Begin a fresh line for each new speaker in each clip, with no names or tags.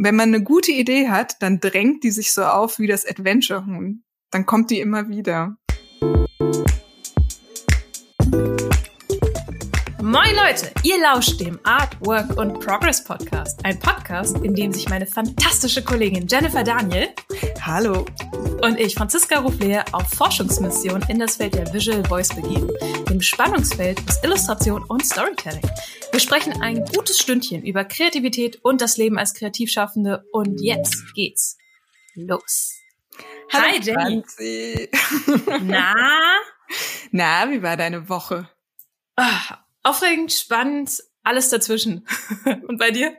wenn man eine gute Idee hat, dann drängt die sich so auf wie das Adventure-Huhn. Dann kommt die immer wieder.
Moin Leute, ihr lauscht dem Art, Work und Progress Podcast. Ein Podcast, in dem sich meine fantastische Kollegin Jennifer Daniel
Hallo.
und ich, Franziska Ruflehr, auf Forschungsmission in das Feld der Visual Voice begeben, dem Spannungsfeld aus Illustration und Storytelling. Wir sprechen ein gutes Stündchen über Kreativität und das Leben als Kreativschaffende und jetzt geht's los.
Hallo,
Hi Jenny. Na?
Na, wie war deine Woche?
Ah, aufregend, spannend, alles dazwischen. und bei dir?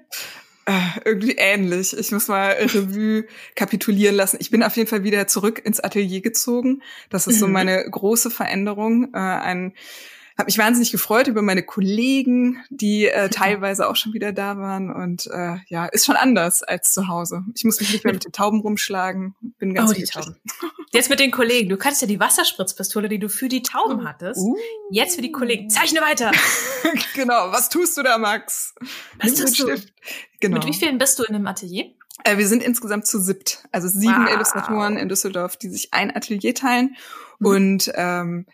Äh, irgendwie ähnlich. Ich muss mal Revue kapitulieren lassen. Ich bin auf jeden Fall wieder zurück ins Atelier gezogen. Das ist so
Mhm.
meine große Veränderung. Äh, ein habe mich wahnsinnig gefreut über meine Kollegen, die äh, teilweise auch schon wieder da waren und äh, ja, ist schon anders als zu Hause. Ich muss mich nicht mehr mit den Tauben rumschlagen. Bin ganz
Oh, die. Tauben. Jetzt mit den Kollegen. Du kannst ja die Wasserspritzpistole, die du für die Tauben hattest,
Uh,
jetzt für die Kollegen. Zeichne weiter.
genau. Was tust du da, Max?
Was
Nimm
tust du?
Genau.
Mit wie vielen bist du in dem Atelier?
Äh, wir sind insgesamt zu siebt, also sieben
Wow.
Illustratoren in Düsseldorf, die sich ein Atelier teilen.
Mhm.
Und ähm,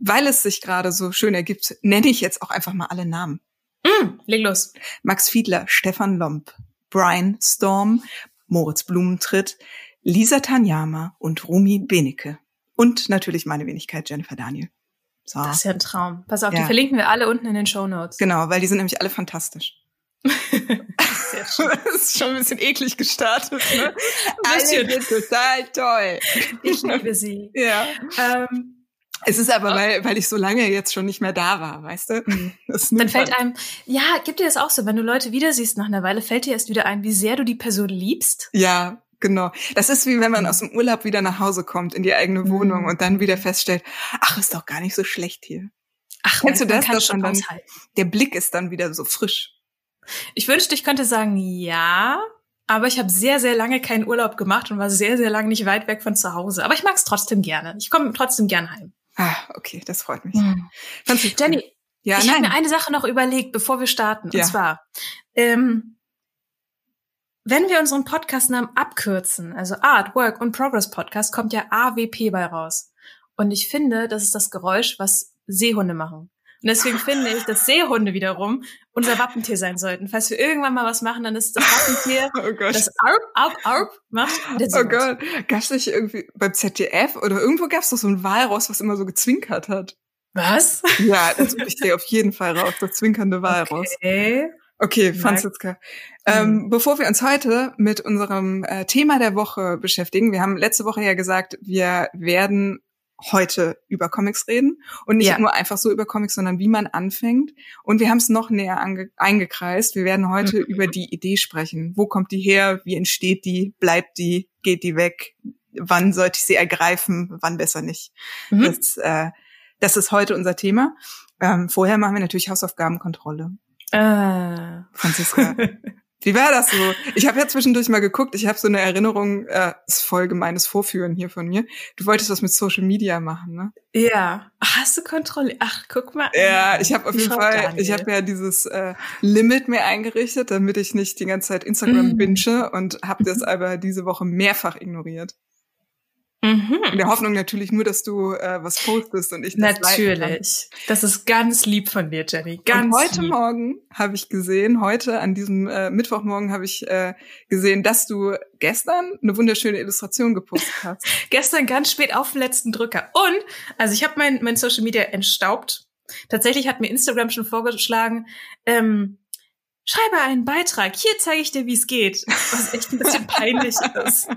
weil es sich gerade so schön ergibt, nenne ich jetzt auch einfach mal alle Namen.
Mm, leg los.
Max Fiedler, Stefan Lomp, Brian Storm, Moritz Blumentritt, Lisa Tanyama und Rumi Benecke. Und natürlich meine Wenigkeit Jennifer Daniel. So.
Das ist ja ein Traum. Pass auf,
Ja.
die verlinken wir alle unten in den Show Notes.
Genau, weil die sind nämlich alle fantastisch.
Sehr schön.
das ist schon ein bisschen eklig gestartet, ne? Alle sind total toll.
Ich liebe sie.
Ja.
Ähm,
Es ist aber, weil, weil ich so lange jetzt schon nicht mehr da war, weißt du? Das
dann fällt einem, ja, gibt dir das auch so, wenn du Leute wieder siehst nach einer Weile, fällt dir erst wieder ein, wie sehr du die Person liebst.
Ja, genau. Das ist wie wenn man
Mhm.
aus dem Urlaub wieder nach Hause kommt in die eigene Wohnung
Mhm.
und dann wieder feststellt, ach, ist doch gar nicht so schlecht hier.
Ach,
Kennst du das,
kann
dass
schon
man dann-
aushalten.
Der Blick ist dann wieder so frisch.
Ich wünschte, ich könnte sagen, ja, aber ich habe sehr, sehr lange keinen Urlaub gemacht und war sehr, sehr lange nicht weit weg von zu Hause. Aber ich mag es trotzdem gerne. Ich komme trotzdem gern heim.
Ah, okay, das freut mich.
Hm.
Du-
Jenny,
ja,
ich habe
nein.
mir eine Sache noch überlegt, bevor wir starten.
Ja.
Und zwar, ähm, wenn wir unseren Podcastnamen abkürzen, also Art, Work und Progress Podcast, kommt ja AWP bei raus. Und ich finde, das ist das Geräusch, was Seehunde machen. Und deswegen finde ich, dass Seehunde wiederum unser Wappentier sein sollten. Falls wir irgendwann mal was machen, dann ist das Wappentier,
oh Gott.
das Arp, Arp, Arp macht.
Oh. Gott, gab's nicht irgendwie beim ZDF oder irgendwo gab's doch so ein Walross, was immer so gezwinkert hat.
Was?
Ja, das ich dir auf jeden Fall raus, das zwinkernde Walross.
Okay.
Okay, Franziska. Ähm,
Mhm.
Bevor wir uns heute mit unserem äh, Thema der Woche beschäftigen, wir haben letzte Woche ja gesagt, wir werden heute über Comics reden und nicht
Ja.
nur einfach so über Comics, sondern wie man anfängt. Und wir haben es noch näher eingekreist. Wir werden heute
Mhm.
über die Idee sprechen. Wo kommt die her? Wie entsteht die? Bleibt die? Geht die weg? Wann sollte ich sie ergreifen? Wann besser nicht?
Mhm.
Das, äh, das ist heute unser Thema. Ähm, vorher machen wir natürlich Hausaufgabenkontrolle.
Äh.
Franziska, wie war das so? Ich habe ja zwischendurch mal geguckt. Ich habe so eine Erinnerung, äh, ist voll gemeines Vorführen hier von mir. Du wolltest was mit Social Media machen, ne?
Ja. Hast du Kontrolle? Ach, guck mal.
Ja, ich habe auf jeden Fall, ich habe ja dieses äh, Limit mir eingerichtet, damit ich nicht die ganze Zeit Instagram
Mhm.
binge und habe das aber diese Woche mehrfach ignoriert. In
Mhm.
der Hoffnung natürlich nur, dass du äh, was postest und ich das.
Natürlich. Das ist ganz lieb von dir, Jenny. Ganz
und heute
lieb.
Morgen habe ich gesehen, heute an diesem äh, Mittwochmorgen habe ich äh, gesehen, dass du gestern eine wunderschöne Illustration gepostet hast.
Gestern ganz spät auf den letzten Drücker. Und, also ich habe mein, mein Social Media entstaubt. Tatsächlich hat mir Instagram schon vorgeschlagen, ähm, schreibe einen Beitrag. Hier zeige ich dir, wie es geht. Was echt ein bisschen peinlich ist.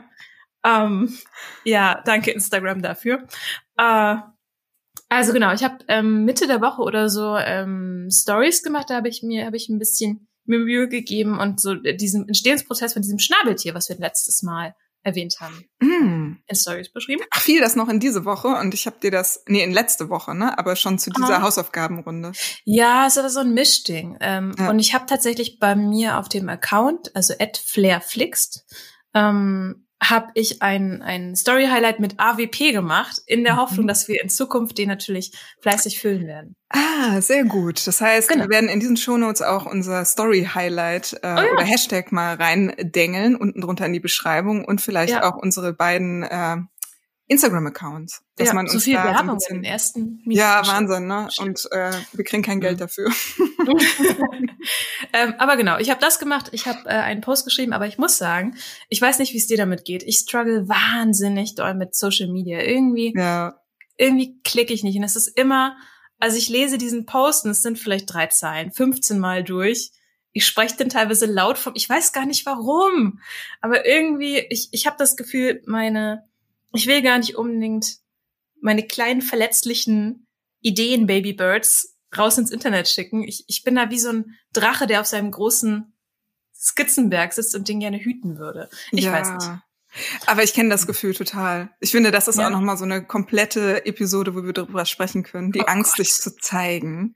Ähm, ja, danke Instagram dafür. Äh, also genau, ich habe ähm, Mitte der Woche oder so ähm, Stories gemacht. Da habe ich mir habe ich ein bisschen mir Mühe gegeben und so diesen Entstehungsprozess von diesem Schnabeltier, was wir letztes Mal erwähnt haben,
Mm.
in Stories beschrieben.
Ach, fiel das noch in diese Woche und ich habe dir das, nee, in letzte Woche, ne? Aber schon zu dieser
Aha.
Hausaufgabenrunde.
Ja, es war so ein Mischding. Ähm,
Ja.
Und ich habe tatsächlich bei mir auf dem Account, also at flairflixt, ähm, habe ich ein, ein Story-Highlight mit AWP gemacht, in der Hoffnung, mhm. dass wir in Zukunft den natürlich fleißig füllen werden.
Ah, sehr gut. Das heißt, genau. wir werden in diesen Shownotes auch unser Story-Highlight äh, oh ja. oder Hashtag mal reindengeln, unten drunter in die Beschreibung und vielleicht ja. auch unsere beiden äh, Instagram-Accounts, dass ja, man uns
so viel
da
Werbung so ein bisschen, in den ersten
Minuten Ja, Wahnsinn, ne? Und äh, wir kriegen kein Geld dafür.
ähm, aber genau, ich habe das gemacht. Ich habe äh, einen Post geschrieben, aber ich muss sagen, ich weiß nicht, wie es dir damit geht. Ich struggle wahnsinnig doll mit Social Media. Irgendwie, ja. irgendwie klicke ich nicht. Und es ist immer, also ich lese diesen Post und es sind vielleicht drei Zeilen, 15 Mal durch. Ich spreche den teilweise laut vom, ich weiß gar nicht warum. Aber irgendwie, ich, ich habe das Gefühl, meine ich will gar nicht unbedingt meine kleinen verletzlichen Ideen Babybirds raus ins Internet schicken. Ich, ich bin da wie so ein Drache, der auf seinem großen Skizzenberg sitzt und den gerne hüten würde. Ich ja. weiß nicht.
Aber ich kenne das Gefühl total. Ich finde, das ist ja. auch noch mal so eine komplette Episode, wo wir darüber sprechen können. Die oh Angst, Gott. sich zu zeigen.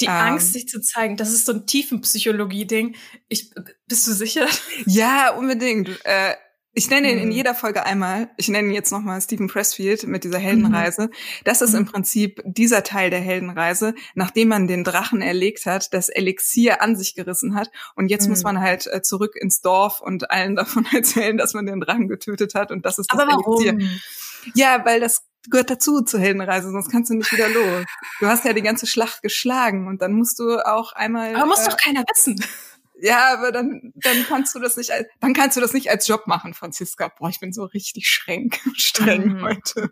Die ähm, Angst, sich zu zeigen. Das ist so ein Tiefenpsychologie-Ding. Ich, bist du sicher?
Ja, unbedingt. Äh, ich nenne ihn in mhm. jeder Folge einmal, ich nenne ihn jetzt nochmal Stephen Pressfield mit dieser Heldenreise. Mhm. Das ist im mhm. Prinzip dieser Teil der Heldenreise, nachdem man den Drachen erlegt hat, das Elixier an sich gerissen hat. Und jetzt mhm. muss man halt äh, zurück ins Dorf und allen davon erzählen, dass man den Drachen getötet hat. Und das ist das
Aber warum? Elixier.
Ja, weil das gehört dazu zur Heldenreise, sonst kannst du nicht wieder los. Du hast ja die ganze Schlacht geschlagen und dann musst du auch einmal.
Aber muss äh, doch keiner wissen.
Ja, aber dann, dann kannst du das nicht, als, dann kannst du das nicht als Job machen, Franziska. Boah, ich bin so richtig schränk, streng mhm. heute.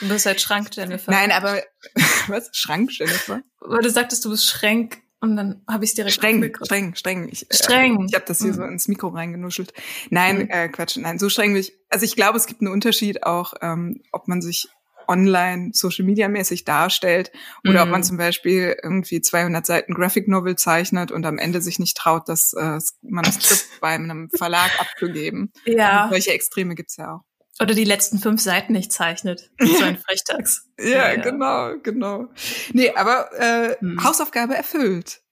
Du bist halt Schrank, Jennifer.
Nein, aber was? Schrank, Jennifer?
Weil du sagtest, du bist Schränk und dann habe ich direkt
streng, streng, streng. Ich,
äh, streng.
Äh, ich habe das hier mhm. so ins Mikro reingenuschelt. Nein, mhm. äh, Quatsch, nein, so streng wie ich. Also ich glaube, es gibt einen Unterschied auch, ähm, ob man sich online Social Media mäßig darstellt oder mhm. ob man mhm. zum Beispiel irgendwie 200 Seiten Graphic Novel zeichnet und am Ende sich nicht traut, das äh, Manuskript bei einem Verlag abzugeben. Ja. Und solche Extreme gibt's ja auch.
Oder die letzten fünf Seiten nicht zeichnet. So ein Frechtags.
ja, ja, ja, genau, genau. Nee, aber äh, hm. Hausaufgabe erfüllt.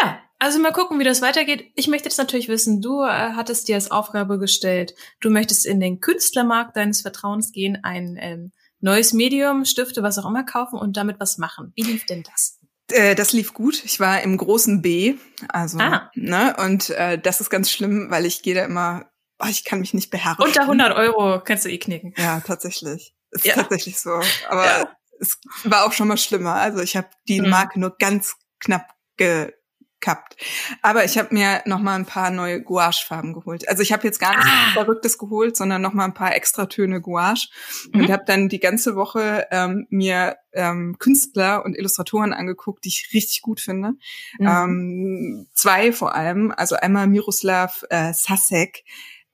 Ja, also mal gucken, wie das weitergeht. Ich möchte jetzt natürlich wissen, du äh, hattest dir als Aufgabe gestellt, du möchtest in den Künstlermarkt deines Vertrauens gehen, ein ähm, neues Medium, Stifte, was auch immer kaufen und damit was machen. Wie lief denn das?
Äh, das lief gut. Ich war im großen B, also ah. ne und äh, das ist ganz schlimm, weil ich gehe da immer, oh, ich kann mich nicht beherrschen.
Unter 100 Euro kannst du eh knicken.
Ja, tatsächlich. Ist ja. tatsächlich so. Aber ja. es war auch schon mal schlimmer. Also ich habe die mhm. Marke nur ganz knapp ge gekappt. Aber ich habe mir noch mal ein paar neue Gouache-Farben geholt. Also ich habe jetzt gar nichts ah. Verrücktes geholt, sondern noch mal ein paar Extratöne Gouache mhm. und habe dann die ganze Woche ähm, mir ähm, Künstler und Illustratoren angeguckt, die ich richtig gut finde. Mhm. Ähm, zwei vor allem, also einmal Miroslav äh, Sasek.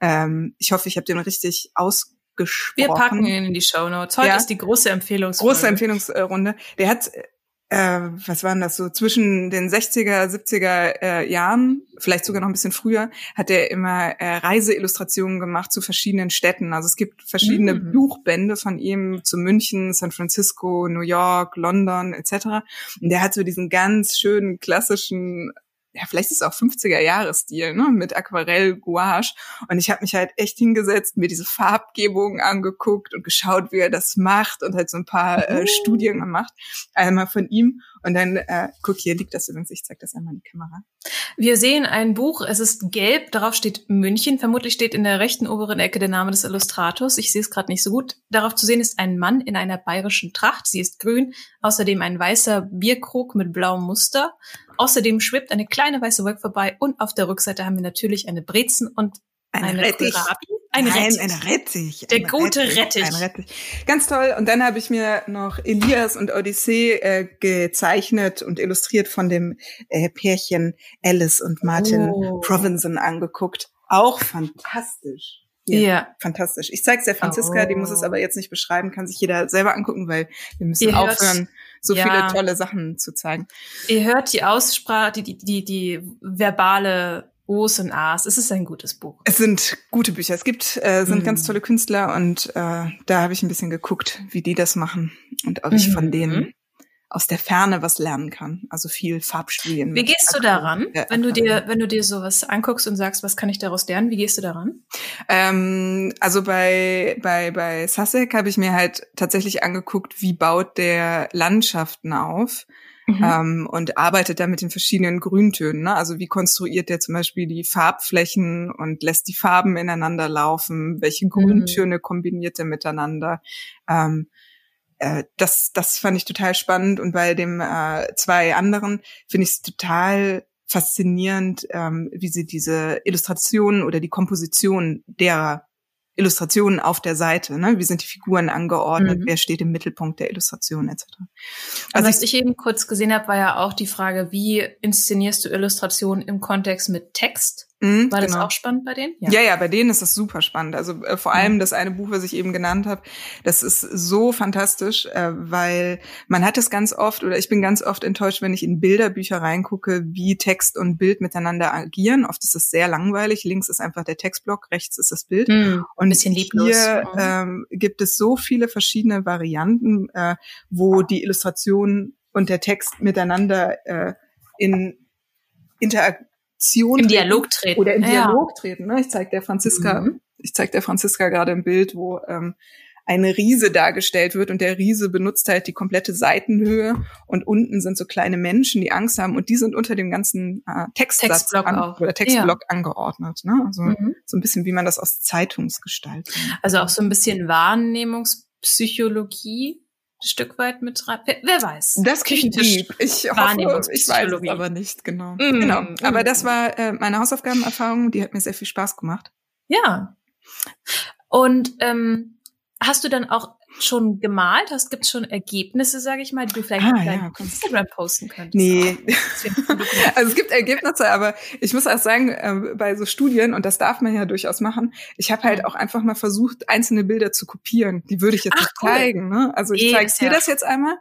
Ähm, ich hoffe, ich habe den richtig aus gesprochen.
Wir packen ihn in die Show Notes. Heute ja. ist die große Empfehlungsrunde.
Große Empfehlungsrunde. Der hat äh, was waren das so, zwischen den 60er, 70er äh, Jahren, vielleicht sogar noch ein bisschen früher, hat er immer äh, Reiseillustrationen gemacht zu verschiedenen Städten. Also es gibt verschiedene mhm. Buchbände von ihm zu München, San Francisco, New York, London etc. Und der hat so diesen ganz schönen klassischen ja, vielleicht ist es auch 50er Jahresstil, ne, mit Aquarell, Gouache. Und ich habe mich halt echt hingesetzt, mir diese Farbgebungen angeguckt und geschaut, wie er das macht und halt so ein paar äh, oh. Studien gemacht. Einmal von ihm und dann, äh, guck, hier liegt das übrigens, ich zeig das einmal in die Kamera.
Wir sehen ein Buch, es ist gelb, darauf steht München, vermutlich steht in der rechten oberen Ecke der Name des Illustrators, ich sehe es gerade nicht so gut. Darauf zu sehen ist ein Mann in einer bayerischen Tracht, sie ist grün, außerdem ein weißer Bierkrug mit blauem Muster. Außerdem schwebt eine kleine weiße Wolke vorbei und auf der Rückseite haben wir natürlich eine Brezen und
eine, eine Rettich.
Kohlrabi.
Ein Nein, Rettich. ein Rettich.
Der ein gute Rettich. Rettich.
Ein Rettich. Ganz toll. Und dann habe ich mir noch Elias und Odyssee äh, gezeichnet und illustriert von dem äh, Pärchen Alice und Martin oh. Provenson angeguckt. Auch fantastisch. Ja, yeah. fantastisch. Ich zeig's der Franziska, oh. die muss es oh. aber jetzt nicht beschreiben, kann sich jeder selber angucken, weil wir müssen Ihr aufhören, so ja. viele tolle Sachen zu zeigen.
Ihr hört die Aussprache, die, die, die, die verbale O's und A's. Es ist ein gutes Buch.
Es sind gute Bücher. Es gibt, äh, sind mm. ganz tolle Künstler und äh, da habe ich ein bisschen geguckt, wie die das machen und ob ich von mhm. denen aus der Ferne was lernen kann. Also viel Farbstudien.
Wie gehst du daran, wenn du dir, wenn du dir sowas anguckst und sagst, was kann ich daraus lernen? Wie gehst du daran?
Ähm, also bei bei bei Sasek habe ich mir halt tatsächlich angeguckt, wie baut der Landschaften auf mhm. ähm, und arbeitet da mit den verschiedenen Grüntönen. Ne? Also wie konstruiert der zum Beispiel die Farbflächen und lässt die Farben ineinander laufen? Welche mhm. Grüntöne mhm. kombiniert er miteinander? Ähm, äh, das, das fand ich total spannend. Und bei dem äh, zwei anderen finde ich es total faszinierend, ähm, wie sie diese Illustrationen oder die Komposition der Illustrationen auf der Seite. Ne? Wie sind die Figuren angeordnet? Mhm. Wer steht im Mittelpunkt der Illustration etc.
Also was ich eben kurz gesehen habe, war ja auch die Frage, wie inszenierst du Illustrationen im Kontext mit Text? Mhm, War das genau. auch spannend bei denen?
Ja. ja, ja, bei denen ist das super spannend. Also äh, vor allem mhm. das eine Buch, was ich eben genannt habe, das ist so fantastisch, äh, weil man hat es ganz oft oder ich bin ganz oft enttäuscht, wenn ich in Bilderbücher reingucke, wie Text und Bild miteinander agieren. Oft ist es sehr langweilig. Links ist einfach der Textblock, rechts ist das Bild. Mhm, und bisschen lieblos. hier mhm. ähm, gibt es so viele verschiedene Varianten, äh, wo die Illustration und der Text miteinander äh, in Interaktion
Interaktion im Dialog treten
oder im Dialog ja. treten. Ne? Ich zeige der Franziska, mhm. ich zeige der Franziska gerade ein Bild, wo ähm, eine Riese dargestellt wird und der Riese benutzt halt die komplette Seitenhöhe und unten sind so kleine Menschen, die Angst haben und die sind unter dem ganzen äh, Textsatz
Textblock
an, oder Textblock ja. angeordnet. Ne? Also mhm. so ein bisschen wie man das aus Zeitungsgestaltung.
Also auch so ein bisschen Wahrnehmungspsychologie Stück weit mit rein. Wer, weiß?
Das Küchentisch. Ich hoffe, ich weiß es aber nicht genau. Mm, genau. Mm. Aber das war äh, meine Hausaufgabenerfahrung. Die hat mir sehr viel Spaß gemacht.
Ja. Und ähm, hast du dann auch schon gemalt hast? Gibt es schon Ergebnisse, sage ich mal, die du vielleicht ah, ja, Instagram posten könntest?
Nee. also es gibt Ergebnisse, aber ich muss auch sagen, äh, bei so Studien, und das darf man ja durchaus machen, ich habe halt auch einfach mal versucht, einzelne Bilder zu kopieren. Die würde ich jetzt Ach, cool. zeigen. Ne? Also ich zeige dir ja. das jetzt einmal.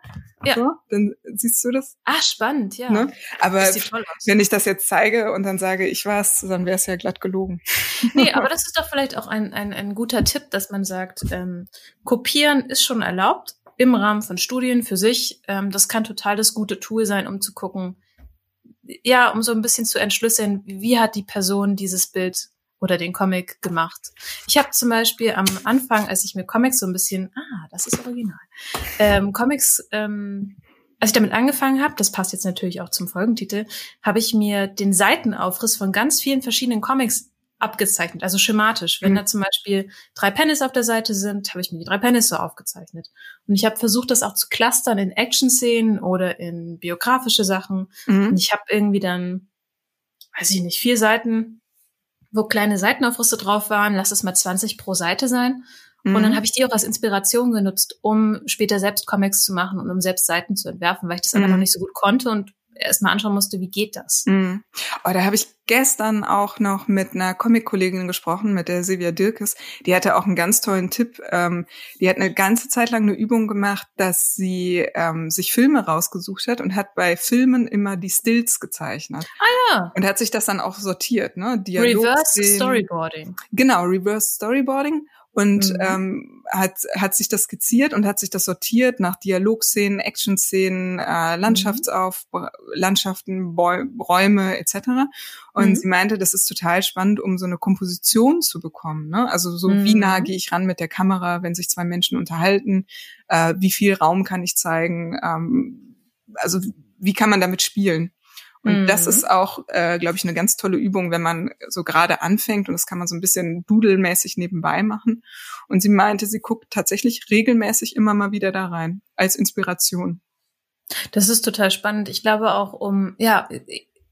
Ja. So, dann siehst du das.
Ah, spannend, ja.
Ne? Aber wenn ich das jetzt zeige und dann sage, ich war's, dann wäre es ja glatt gelogen.
Nee, aber das ist doch vielleicht auch ein, ein, ein guter Tipp, dass man sagt, ähm, kopieren ist schon erlaubt im Rahmen von Studien für sich. Ähm, das kann total das gute Tool sein, um zu gucken, ja, um so ein bisschen zu entschlüsseln, wie hat die Person dieses Bild oder den Comic gemacht. Ich habe zum Beispiel am Anfang, als ich mir Comics so ein bisschen, ah, das ist original, ähm, Comics, ähm, als ich damit angefangen habe, das passt jetzt natürlich auch zum Folgentitel, habe ich mir den Seitenaufriss von ganz vielen verschiedenen Comics abgezeichnet, also schematisch. Wenn mhm. da zum Beispiel drei Pennis auf der Seite sind, habe ich mir die drei Pennis so aufgezeichnet. Und ich habe versucht, das auch zu clustern in Action-Szenen oder in biografische Sachen. Mhm. Und ich habe irgendwie dann, weiß ich nicht, vier Seiten wo kleine Seitenaufrüste drauf waren, lass es mal 20 pro Seite sein. Mhm. Und dann mhm. habe ich die auch als Inspiration genutzt, um später selbst Comics zu machen und um selbst Seiten zu entwerfen, weil ich das mhm. aber noch nicht so gut konnte und erstmal anschauen musste, wie geht das.
Mm. Oh, da habe ich gestern auch noch mit einer Comic-Kollegin gesprochen, mit der Silvia Dirkes. Die hatte auch einen ganz tollen Tipp. Ähm, die hat eine ganze Zeit lang eine Übung gemacht, dass sie ähm, sich Filme rausgesucht hat und hat bei Filmen immer die Stills gezeichnet.
Ah ja.
Und hat sich das dann auch sortiert, ne? Dialog
Reverse Storyboarding.
Genau, Reverse Storyboarding und mhm. ähm, hat, hat sich das skizziert und hat sich das sortiert nach Dialogszenen, Actionszenen, äh, Landschaftsauf, mhm. Landschaften, Bäu Räume etc. Und mhm. sie meinte, das ist total spannend, um so eine Komposition zu bekommen. Ne? Also so, wie nah mhm. gehe ich ran mit der Kamera, wenn sich zwei Menschen unterhalten, äh, wie viel Raum kann ich zeigen, ähm, also wie kann man damit spielen? Und mhm. das ist auch, äh, glaube ich, eine ganz tolle Übung, wenn man so gerade anfängt und das kann man so ein bisschen dudelmäßig nebenbei machen. Und sie meinte, sie guckt tatsächlich regelmäßig immer mal wieder da rein als Inspiration.
Das ist total spannend. Ich glaube auch, um ja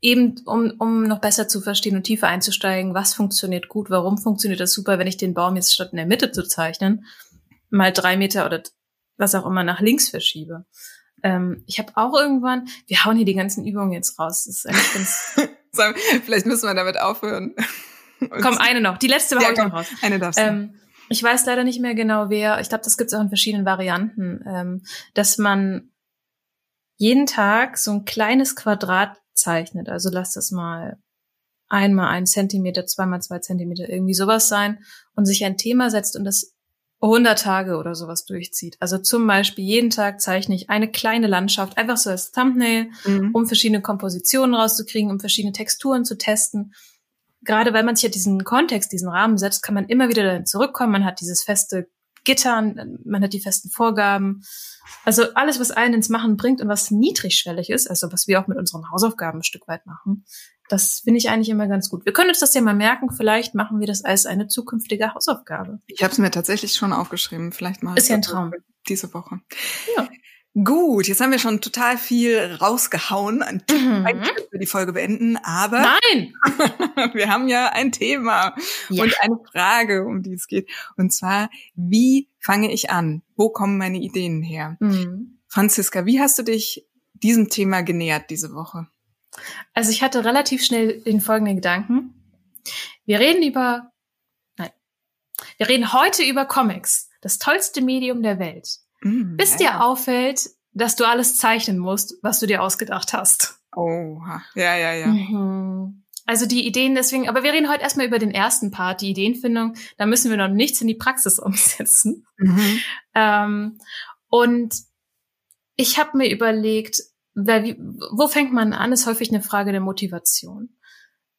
eben um um noch besser zu verstehen und tiefer einzusteigen, was funktioniert gut, warum funktioniert das super, wenn ich den Baum jetzt statt in der Mitte zu zeichnen mal drei Meter oder was auch immer nach links verschiebe. Ähm, ich habe auch irgendwann, wir hauen hier die ganzen Übungen jetzt raus. Das ist eigentlich
ganz. Vielleicht müssen wir damit aufhören.
Komm, eine noch. Die letzte war ja, komm, noch raus.
Eine darfst du. Ähm,
ich weiß leider nicht mehr genau wer. Ich glaube, das gibt es auch in verschiedenen Varianten, ähm, dass man jeden Tag so ein kleines Quadrat zeichnet. Also lass das mal einmal ein Zentimeter, zweimal zwei Zentimeter, irgendwie sowas sein und sich ein Thema setzt und das 100 Tage oder sowas durchzieht. Also zum Beispiel jeden Tag zeichne ich eine kleine Landschaft, einfach so als Thumbnail, mhm. um verschiedene Kompositionen rauszukriegen, um verschiedene Texturen zu testen. Gerade weil man sich ja diesen Kontext, diesen Rahmen setzt, kann man immer wieder dahin zurückkommen. Man hat dieses feste Gitter, man hat die festen Vorgaben. Also alles, was einen ins Machen bringt und was niedrigschwellig ist, also was wir auch mit unseren Hausaufgaben ein Stück weit machen, das finde ich eigentlich immer ganz gut. Wir können uns das ja mal merken. Vielleicht machen wir das als eine zukünftige Hausaufgabe.
Ich habe es mir tatsächlich schon aufgeschrieben. Vielleicht mal.
Ist ja ein Traum.
Diese Woche. Ja. Gut, jetzt haben wir schon total viel rausgehauen an mhm. für die Folge beenden, aber
Nein!
wir haben ja ein Thema ja. und eine Frage, um die es geht. Und zwar, wie fange ich an? Wo kommen meine Ideen her? Mhm. Franziska, wie hast du dich diesem Thema genähert diese Woche?
Also ich hatte relativ schnell den folgenden Gedanken. Wir reden über, nein, wir reden heute über Comics, das tollste Medium der Welt. Mm, bis ja. dir auffällt, dass du alles zeichnen musst, was du dir ausgedacht hast.
Oh, ja, ja, ja. Mhm.
Also die Ideen deswegen, aber wir reden heute erstmal über den ersten Part, die Ideenfindung. Da müssen wir noch nichts in die Praxis umsetzen. Mhm. Ähm, und ich habe mir überlegt, weil wie, wo fängt man an, ist häufig eine Frage der Motivation.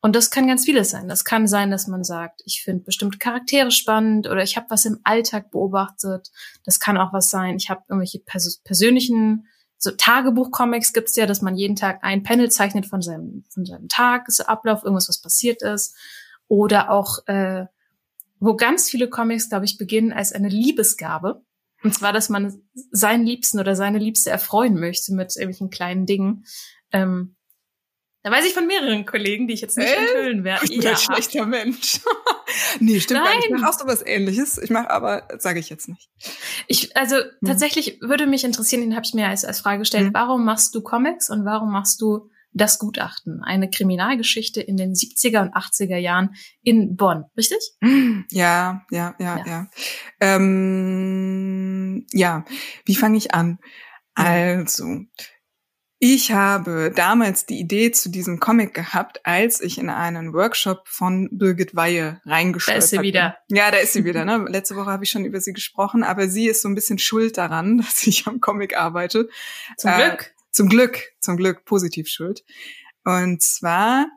Und das kann ganz vieles sein. Das kann sein, dass man sagt, ich finde bestimmte Charaktere spannend oder ich habe was im Alltag beobachtet. Das kann auch was sein, ich habe irgendwelche pers persönlichen, so Tagebuch-Comics gibt's ja, dass man jeden Tag ein Panel zeichnet von seinem, von seinem Tagesablauf, irgendwas, was passiert ist. Oder auch, äh, wo ganz viele Comics, glaube ich, beginnen als eine Liebesgabe. Und zwar, dass man seinen Liebsten oder seine Liebste erfreuen möchte mit irgendwelchen kleinen Dingen. Ähm, da weiß ich von mehreren Kollegen, die ich jetzt nicht äh? enthüllen werde.
Ich bin ja. ein schlechter Mensch. nee, stimmt Nein. gar nicht. Ich mache auch so was ähnliches. Ich mache aber, sage ich jetzt nicht.
Ich, also hm. tatsächlich würde mich interessieren, den habe ich mir als, als Frage gestellt, hm. warum machst du Comics und warum machst du das Gutachten, eine Kriminalgeschichte in den 70er und 80er Jahren in Bonn, richtig?
Ja, ja, ja, ja. Ja, ähm, ja. wie fange ich an? Also, ich habe damals die Idee zu diesem Comic gehabt, als ich in einen Workshop von Birgit Weihe reingeschaut habe. Da ist
sie wieder.
Ja, da ist sie wieder. Ne? Letzte Woche habe ich schon über sie gesprochen, aber sie ist so ein bisschen schuld daran, dass ich am Comic arbeite.
Zum äh, Glück.
Zum Glück, zum Glück positiv schuld. Und zwar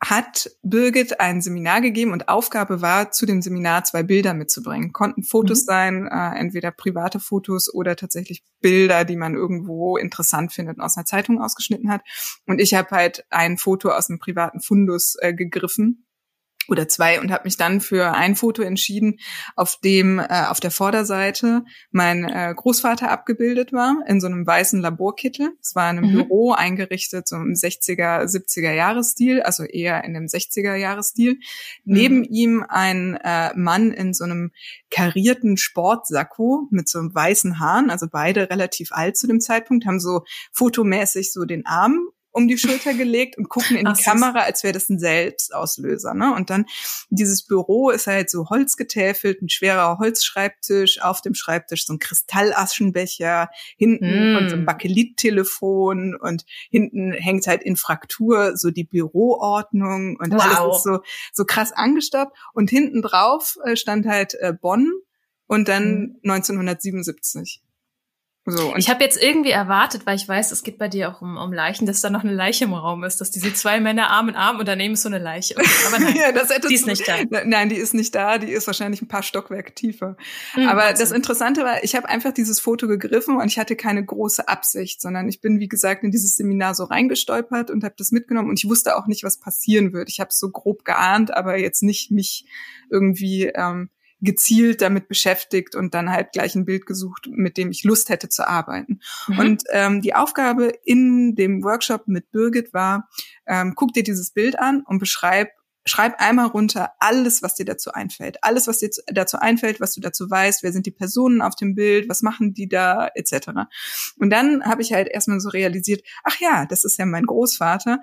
hat Birgit ein Seminar gegeben und Aufgabe war, zu dem Seminar zwei Bilder mitzubringen. Konnten Fotos mhm. sein, äh, entweder private Fotos oder tatsächlich Bilder, die man irgendwo interessant findet und aus einer Zeitung ausgeschnitten hat. Und ich habe halt ein Foto aus einem privaten Fundus äh, gegriffen oder zwei und habe mich dann für ein Foto entschieden, auf dem äh, auf der Vorderseite mein äh, Großvater abgebildet war in so einem weißen Laborkittel. Es war in einem mhm. Büro eingerichtet, so im 60er, 70er Jahresstil, also eher in dem 60er Jahresstil. Mhm. Neben ihm ein äh, Mann in so einem karierten Sportsacko mit so einem weißen Haaren, also beide relativ alt zu dem Zeitpunkt, haben so fotomäßig so den Arm um die Schulter gelegt und gucken in die Ach, Kamera, als wäre das ein Selbstauslöser. Ne? Und dann dieses Büro ist halt so holzgetäfelt, ein schwerer Holzschreibtisch, auf dem Schreibtisch so ein Kristallaschenbecher, hinten mm. und so ein Bakelittelefon und hinten hängt halt in Fraktur so die Büroordnung und wow. alles ist so, so krass angestaubt. Und hinten drauf äh, stand halt äh, Bonn und dann mm. 1977.
So, ich habe jetzt irgendwie erwartet, weil ich weiß, es geht bei dir auch um, um Leichen, dass da noch eine Leiche im Raum ist, dass diese zwei Männer Arm in Arm und daneben ist so eine Leiche. Aber nein, ja, das die ist nicht da.
Nein, die ist nicht da, die ist wahrscheinlich ein paar Stockwerke tiefer. Mhm, Aber also. das Interessante war, ich habe einfach dieses Foto gegriffen und ich hatte keine große Absicht, sondern ich bin, wie gesagt, in dieses Seminar so reingestolpert und habe das mitgenommen und ich wusste auch nicht, was passieren wird. Ich habe so grob geahnt, aber jetzt nicht mich irgendwie ähm, gezielt damit beschäftigt und dann halt gleich ein Bild gesucht, mit dem ich Lust hätte zu arbeiten. Mhm. Und ähm, die Aufgabe in dem Workshop mit Birgit war, ähm, guck dir dieses Bild an und beschreib schreib einmal runter alles, was dir dazu einfällt. Alles, was dir dazu einfällt, was du dazu weißt, wer sind die Personen auf dem Bild, was machen die da, etc. Und dann habe ich halt erstmal so realisiert, ach ja, das ist ja mein Großvater.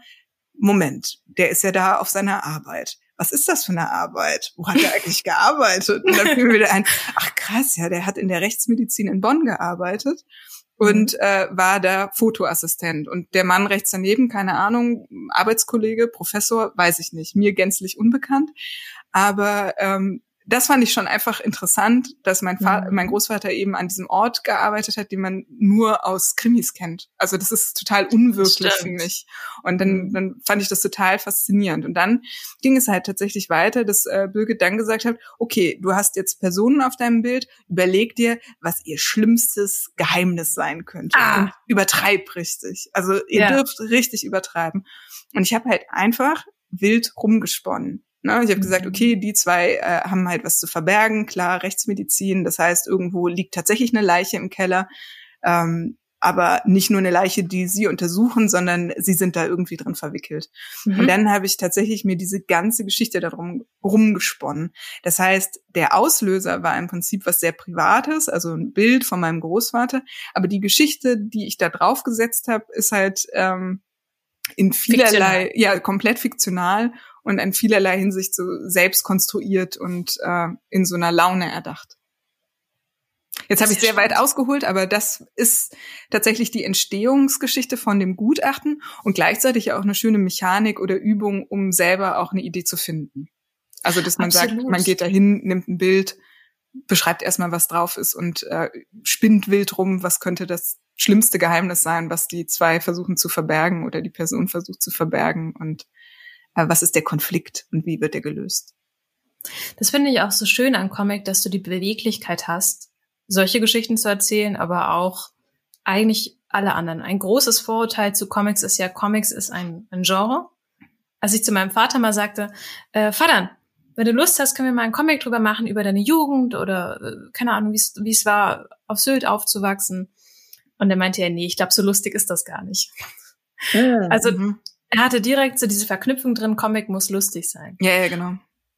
Moment, der ist ja da auf seiner Arbeit was ist das für eine Arbeit? Wo hat er eigentlich gearbeitet? Und dann fiel mir wieder ein, ach krass, ja, der hat in der Rechtsmedizin in Bonn gearbeitet und mhm. äh, war da Fotoassistent. Und der Mann rechts daneben, keine Ahnung, Arbeitskollege, Professor, weiß ich nicht, mir gänzlich unbekannt. Aber ähm, das fand ich schon einfach interessant, dass mein, Vater, mhm. mein Großvater eben an diesem Ort gearbeitet hat, den man nur aus Krimis kennt. Also das ist total unwirklich für mich. Und dann, mhm. dann fand ich das total faszinierend. Und dann ging es halt tatsächlich weiter, dass äh, Birgit dann gesagt hat, okay, du hast jetzt Personen auf deinem Bild, überleg dir, was ihr schlimmstes Geheimnis sein könnte. Ah. Und übertreib richtig. Also ihr ja. dürft richtig übertreiben. Und ich habe halt einfach wild rumgesponnen. Ne? Ich habe gesagt, mhm. okay, die zwei äh, haben halt was zu verbergen, klar, Rechtsmedizin, das heißt, irgendwo liegt tatsächlich eine Leiche im Keller, ähm, aber nicht nur eine Leiche, die sie untersuchen, sondern sie sind da irgendwie drin verwickelt. Mhm. Und dann habe ich tatsächlich mir diese ganze Geschichte darum rumgesponnen. Das heißt, der Auslöser war im Prinzip was sehr Privates, also ein Bild von meinem Großvater, aber die Geschichte, die ich da drauf gesetzt habe, ist halt ähm, in vielerlei, fiktional. ja, komplett fiktional und in vielerlei Hinsicht so selbst konstruiert und äh, in so einer Laune erdacht. Jetzt habe ich sehr spannend. weit ausgeholt, aber das ist tatsächlich die Entstehungsgeschichte von dem Gutachten und gleichzeitig auch eine schöne Mechanik oder Übung, um selber auch eine Idee zu finden. Also, dass man Absolut. sagt, man geht dahin, nimmt ein Bild, beschreibt erstmal, was drauf ist und äh, spinnt wild rum, was könnte das schlimmste Geheimnis sein, was die zwei versuchen zu verbergen oder die Person versucht zu verbergen und was ist der Konflikt und wie wird der gelöst.
Das finde ich auch so schön an Comic, dass du die Beweglichkeit hast, solche Geschichten zu erzählen, aber auch eigentlich alle anderen. Ein großes Vorurteil zu Comics ist ja, Comics ist ein, ein Genre. Als ich zu meinem Vater mal sagte, äh, Vater, wenn du Lust hast, können wir mal einen Comic drüber machen über deine Jugend oder äh, keine Ahnung, wie es war, auf Sylt aufzuwachsen. Und er meinte ja, nee, ich glaube, so lustig ist das gar nicht. Ja, also mhm. Er hatte direkt so diese Verknüpfung drin, Comic muss lustig sein.
Ja, ja, genau.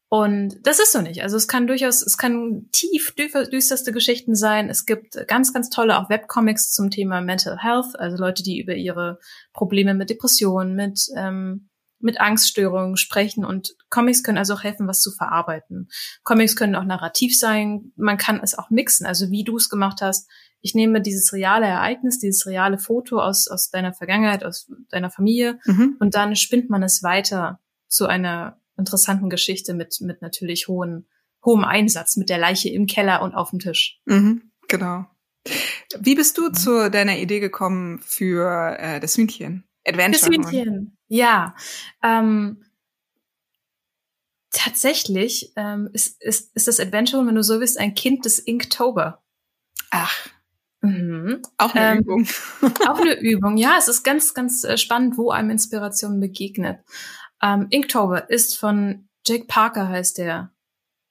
Und das ist so nicht. Also es kann durchaus, es kann tief düsterste Geschichten sein. Es gibt ganz, ganz tolle auch Webcomics zum Thema Mental Health, also Leute, die über ihre Probleme mit Depressionen, mit ähm, mit Angststörungen sprechen und Comics können also auch helfen, was zu verarbeiten. Comics können auch narrativ sein. Man kann es auch mixen, also wie du es gemacht hast ich nehme dieses reale Ereignis, dieses reale Foto aus, aus deiner Vergangenheit, aus deiner Familie mhm. und dann spinnt man es weiter zu einer interessanten Geschichte mit, mit natürlich hohen, hohem Einsatz, mit der Leiche im Keller und auf dem Tisch.
Mhm, genau. Wie bist du mhm. zu deiner Idee gekommen für äh, das Hühnchen?
Adventure. Das Hühnchen, ja. Ähm, tatsächlich ähm, ist, ist, ist das Adventure, wenn du so willst, ein Kind des Inktober.
Ach, Mhm. Auch eine ähm, Übung.
auch eine Übung, ja. Es ist ganz, ganz äh, spannend, wo einem Inspiration begegnet. Ähm, Inktober ist von Jake Parker, heißt der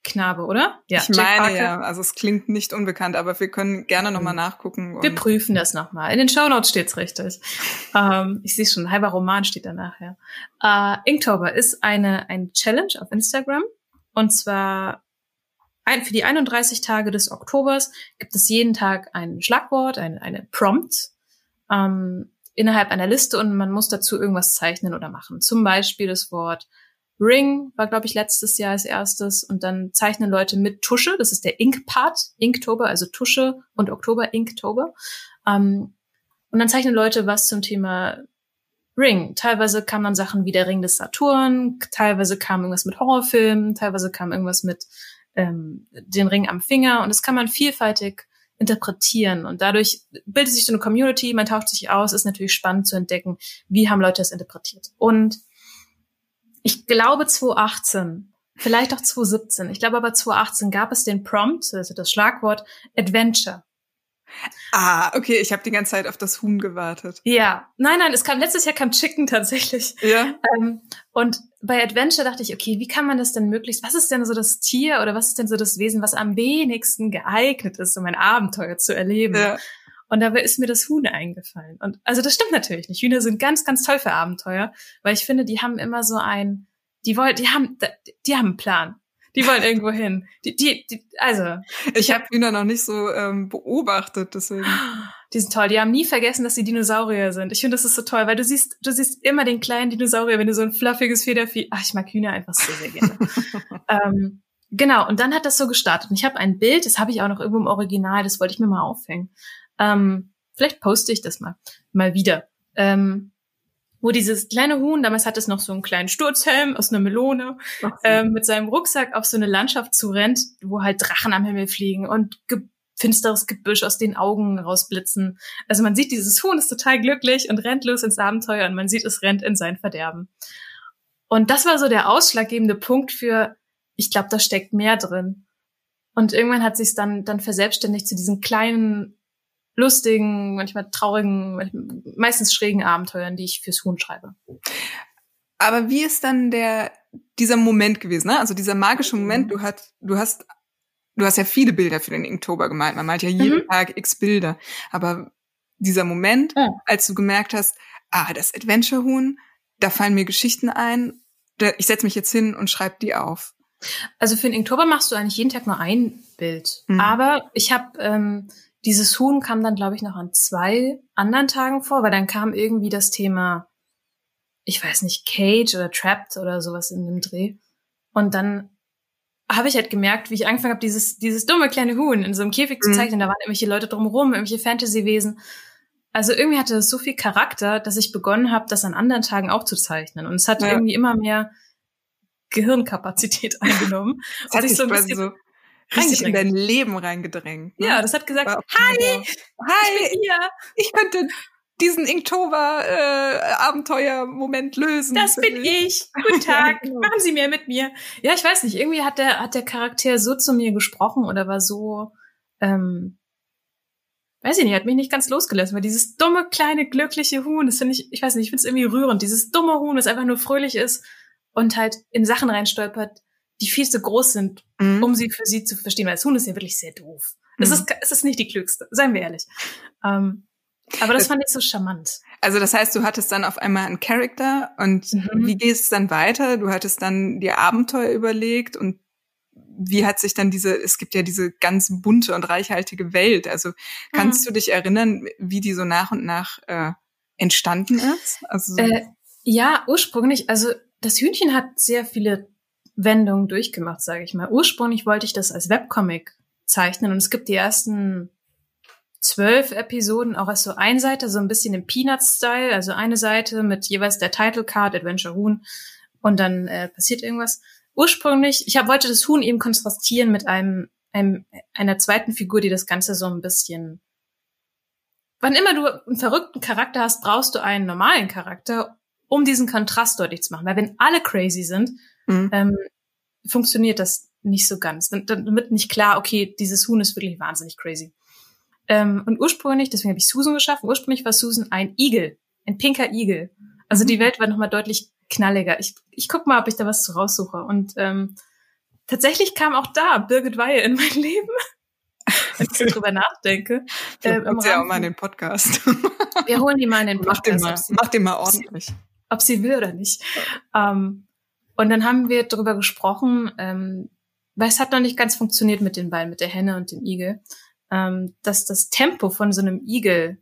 Knabe, oder?
Ja, ich Jake meine Parker. ja. Also es klingt nicht unbekannt, aber wir können gerne nochmal mhm. nachgucken.
Wir prüfen das nochmal. In den Show Notes steht's richtig. ähm, ich sehe schon, ein halber Roman steht danach, ja. Äh, Inktober ist eine, ein Challenge auf Instagram. Und zwar ein, für die 31 Tage des Oktobers gibt es jeden Tag ein Schlagwort, eine, eine Prompt ähm, innerhalb einer Liste und man muss dazu irgendwas zeichnen oder machen. Zum Beispiel das Wort Ring war, glaube ich, letztes Jahr als erstes und dann zeichnen Leute mit Tusche, das ist der Ink-Part, Inktober, also Tusche und Oktober, Inktober. Ähm, und dann zeichnen Leute was zum Thema Ring. Teilweise kamen dann Sachen wie der Ring des Saturn, teilweise kam irgendwas mit Horrorfilmen, teilweise kam irgendwas mit ähm, den Ring am Finger und das kann man vielfältig interpretieren und dadurch bildet sich so eine Community, man taucht sich aus, ist natürlich spannend zu entdecken, wie haben Leute das interpretiert. Und ich glaube 2018, vielleicht auch 2017, ich glaube aber 2018 gab es den Prompt, also das Schlagwort Adventure.
Ah, okay, ich habe die ganze Zeit auf das Huhn gewartet.
Ja, nein, nein, es kam letztes Jahr kam Chicken tatsächlich.
Ja.
Ähm, und bei Adventure dachte ich, okay, wie kann man das denn möglichst? Was ist denn so das Tier oder was ist denn so das Wesen, was am wenigsten geeignet ist, um ein Abenteuer zu erleben? Ja. Und dabei ist mir das Huhn eingefallen. Und also das stimmt natürlich nicht. Hühner sind ganz, ganz toll für Abenteuer, weil ich finde, die haben immer so ein, die wollen, die haben, die haben einen Plan. Die wollen irgendwo hin. Die, die, die, also.
Ich habe Hühner noch nicht so ähm, beobachtet, deswegen.
Die sind toll. Die haben nie vergessen, dass sie Dinosaurier sind. Ich finde, das ist so toll, weil du siehst, du siehst immer den kleinen Dinosaurier, wenn du so ein fluffiges Federvieh. Ach, ich mag Hühner einfach so sehr gerne. ähm, genau. Und dann hat das so gestartet. Und ich habe ein Bild, das habe ich auch noch irgendwo im Original. Das wollte ich mir mal aufhängen. Ähm, vielleicht poste ich das mal, mal wieder. Ähm, wo dieses kleine Huhn, damals hat es noch so einen kleinen Sturzhelm aus einer Melone, ähm, mit seinem Rucksack auf so eine Landschaft zurennt, wo halt Drachen am Himmel fliegen und ge finsteres Gebüsch aus den Augen rausblitzen. Also man sieht, dieses Huhn ist total glücklich und rennt los ins Abenteuer und man sieht, es rennt in sein Verderben. Und das war so der ausschlaggebende Punkt für, ich glaube, da steckt mehr drin. Und irgendwann hat sich dann dann verselbstständigt zu diesen kleinen, lustigen, manchmal traurigen, meistens schrägen Abenteuern, die ich fürs Huhn schreibe.
Aber wie ist dann der dieser Moment gewesen? Ne? Also dieser magische Moment. Du hast du hast du hast ja viele Bilder für den Inktober gemalt. Man malt ja jeden mhm. Tag x Bilder. Aber dieser Moment, ja. als du gemerkt hast, ah, das Adventure Huhn, da fallen mir Geschichten ein. Ich setze mich jetzt hin und schreibe die auf.
Also für den Inktober machst du eigentlich jeden Tag nur ein Bild. Mhm. Aber ich habe ähm, dieses Huhn kam dann, glaube ich, noch an zwei anderen Tagen vor, weil dann kam irgendwie das Thema, ich weiß nicht, Cage oder Trapped oder sowas in dem Dreh. Und dann habe ich halt gemerkt, wie ich angefangen habe, dieses, dieses dumme kleine Huhn in so einem Käfig zu mhm. zeichnen. Mhm. Da waren irgendwelche Leute drumherum, irgendwelche Fantasy-Wesen. Also irgendwie hatte das so viel Charakter, dass ich begonnen habe, das an anderen Tagen auch zu zeichnen. Und es hat ja. irgendwie immer mehr Gehirnkapazität eingenommen.
Hat sich so ein bisschen so richtig in dein Leben reingedrängt.
Ne? Ja, das hat gesagt, hi, hi, ich bin hier.
Ich könnte diesen Inktober-Abenteuer-Moment äh, lösen.
Das bin ich. Guten Tag. Genau. Machen Sie mehr mit mir. Ja, ich weiß nicht. Irgendwie hat der, hat der Charakter so zu mir gesprochen oder war so, ähm, weiß ich nicht, hat mich nicht ganz losgelassen, weil dieses dumme, kleine, glückliche Huhn, das finde ich, ich weiß nicht, ich finde es irgendwie rührend. Dieses dumme Huhn, das einfach nur fröhlich ist und halt in Sachen reinstolpert, die viel zu groß sind, mhm. um sie für sie zu verstehen. Weil das Huhn ist ja wirklich sehr doof. Mhm. Es, ist, es ist nicht die klügste, seien wir ehrlich. Ähm, aber das, das fand ich so charmant.
Also das heißt, du hattest dann auf einmal einen Charakter und mhm. wie geht es dann weiter? Du hattest dann dir Abenteuer überlegt und wie hat sich dann diese, es gibt ja diese ganz bunte und reichhaltige Welt. Also kannst mhm. du dich erinnern, wie die so nach und nach äh, entstanden ist? Also
äh, ja, ursprünglich, also das Hühnchen hat sehr viele Wendungen durchgemacht, sage ich mal. Ursprünglich wollte ich das als Webcomic zeichnen und es gibt die ersten zwölf Episoden auch als so ein Seite, so ein bisschen im Peanuts-Style, also eine Seite mit jeweils der Title Card, Adventure Huhn und dann äh, passiert irgendwas ursprünglich, ich hab, wollte das Huhn eben kontrastieren mit einem, einem, einer zweiten Figur, die das Ganze so ein bisschen. Wann immer du einen verrückten Charakter hast, brauchst du einen normalen Charakter, um diesen Kontrast deutlich zu machen. Weil wenn alle crazy sind, mhm. ähm, funktioniert das nicht so ganz. Dann, dann wird nicht klar, okay, dieses Huhn ist wirklich wahnsinnig crazy. Ähm, und ursprünglich, deswegen habe ich Susan geschaffen, ursprünglich war Susan ein Igel, ein pinker Igel. Also die mhm. Welt war nochmal deutlich knalliger. Ich, ich guck mal, ob ich da was zu raussuche. Und ähm, tatsächlich kam auch da Birgit Weihe in mein Leben. Wenn ich so drüber nachdenke.
Äh, uns ja auch mal in den Podcast.
Wir holen die mal in den Podcast.
Mach den mal, sie, mach den mal ordentlich.
Ob sie, ob sie will oder nicht. Ähm, und dann haben wir drüber gesprochen, ähm, weil es hat noch nicht ganz funktioniert mit den beiden, mit der Henne und dem Igel, ähm, dass das Tempo von so einem Igel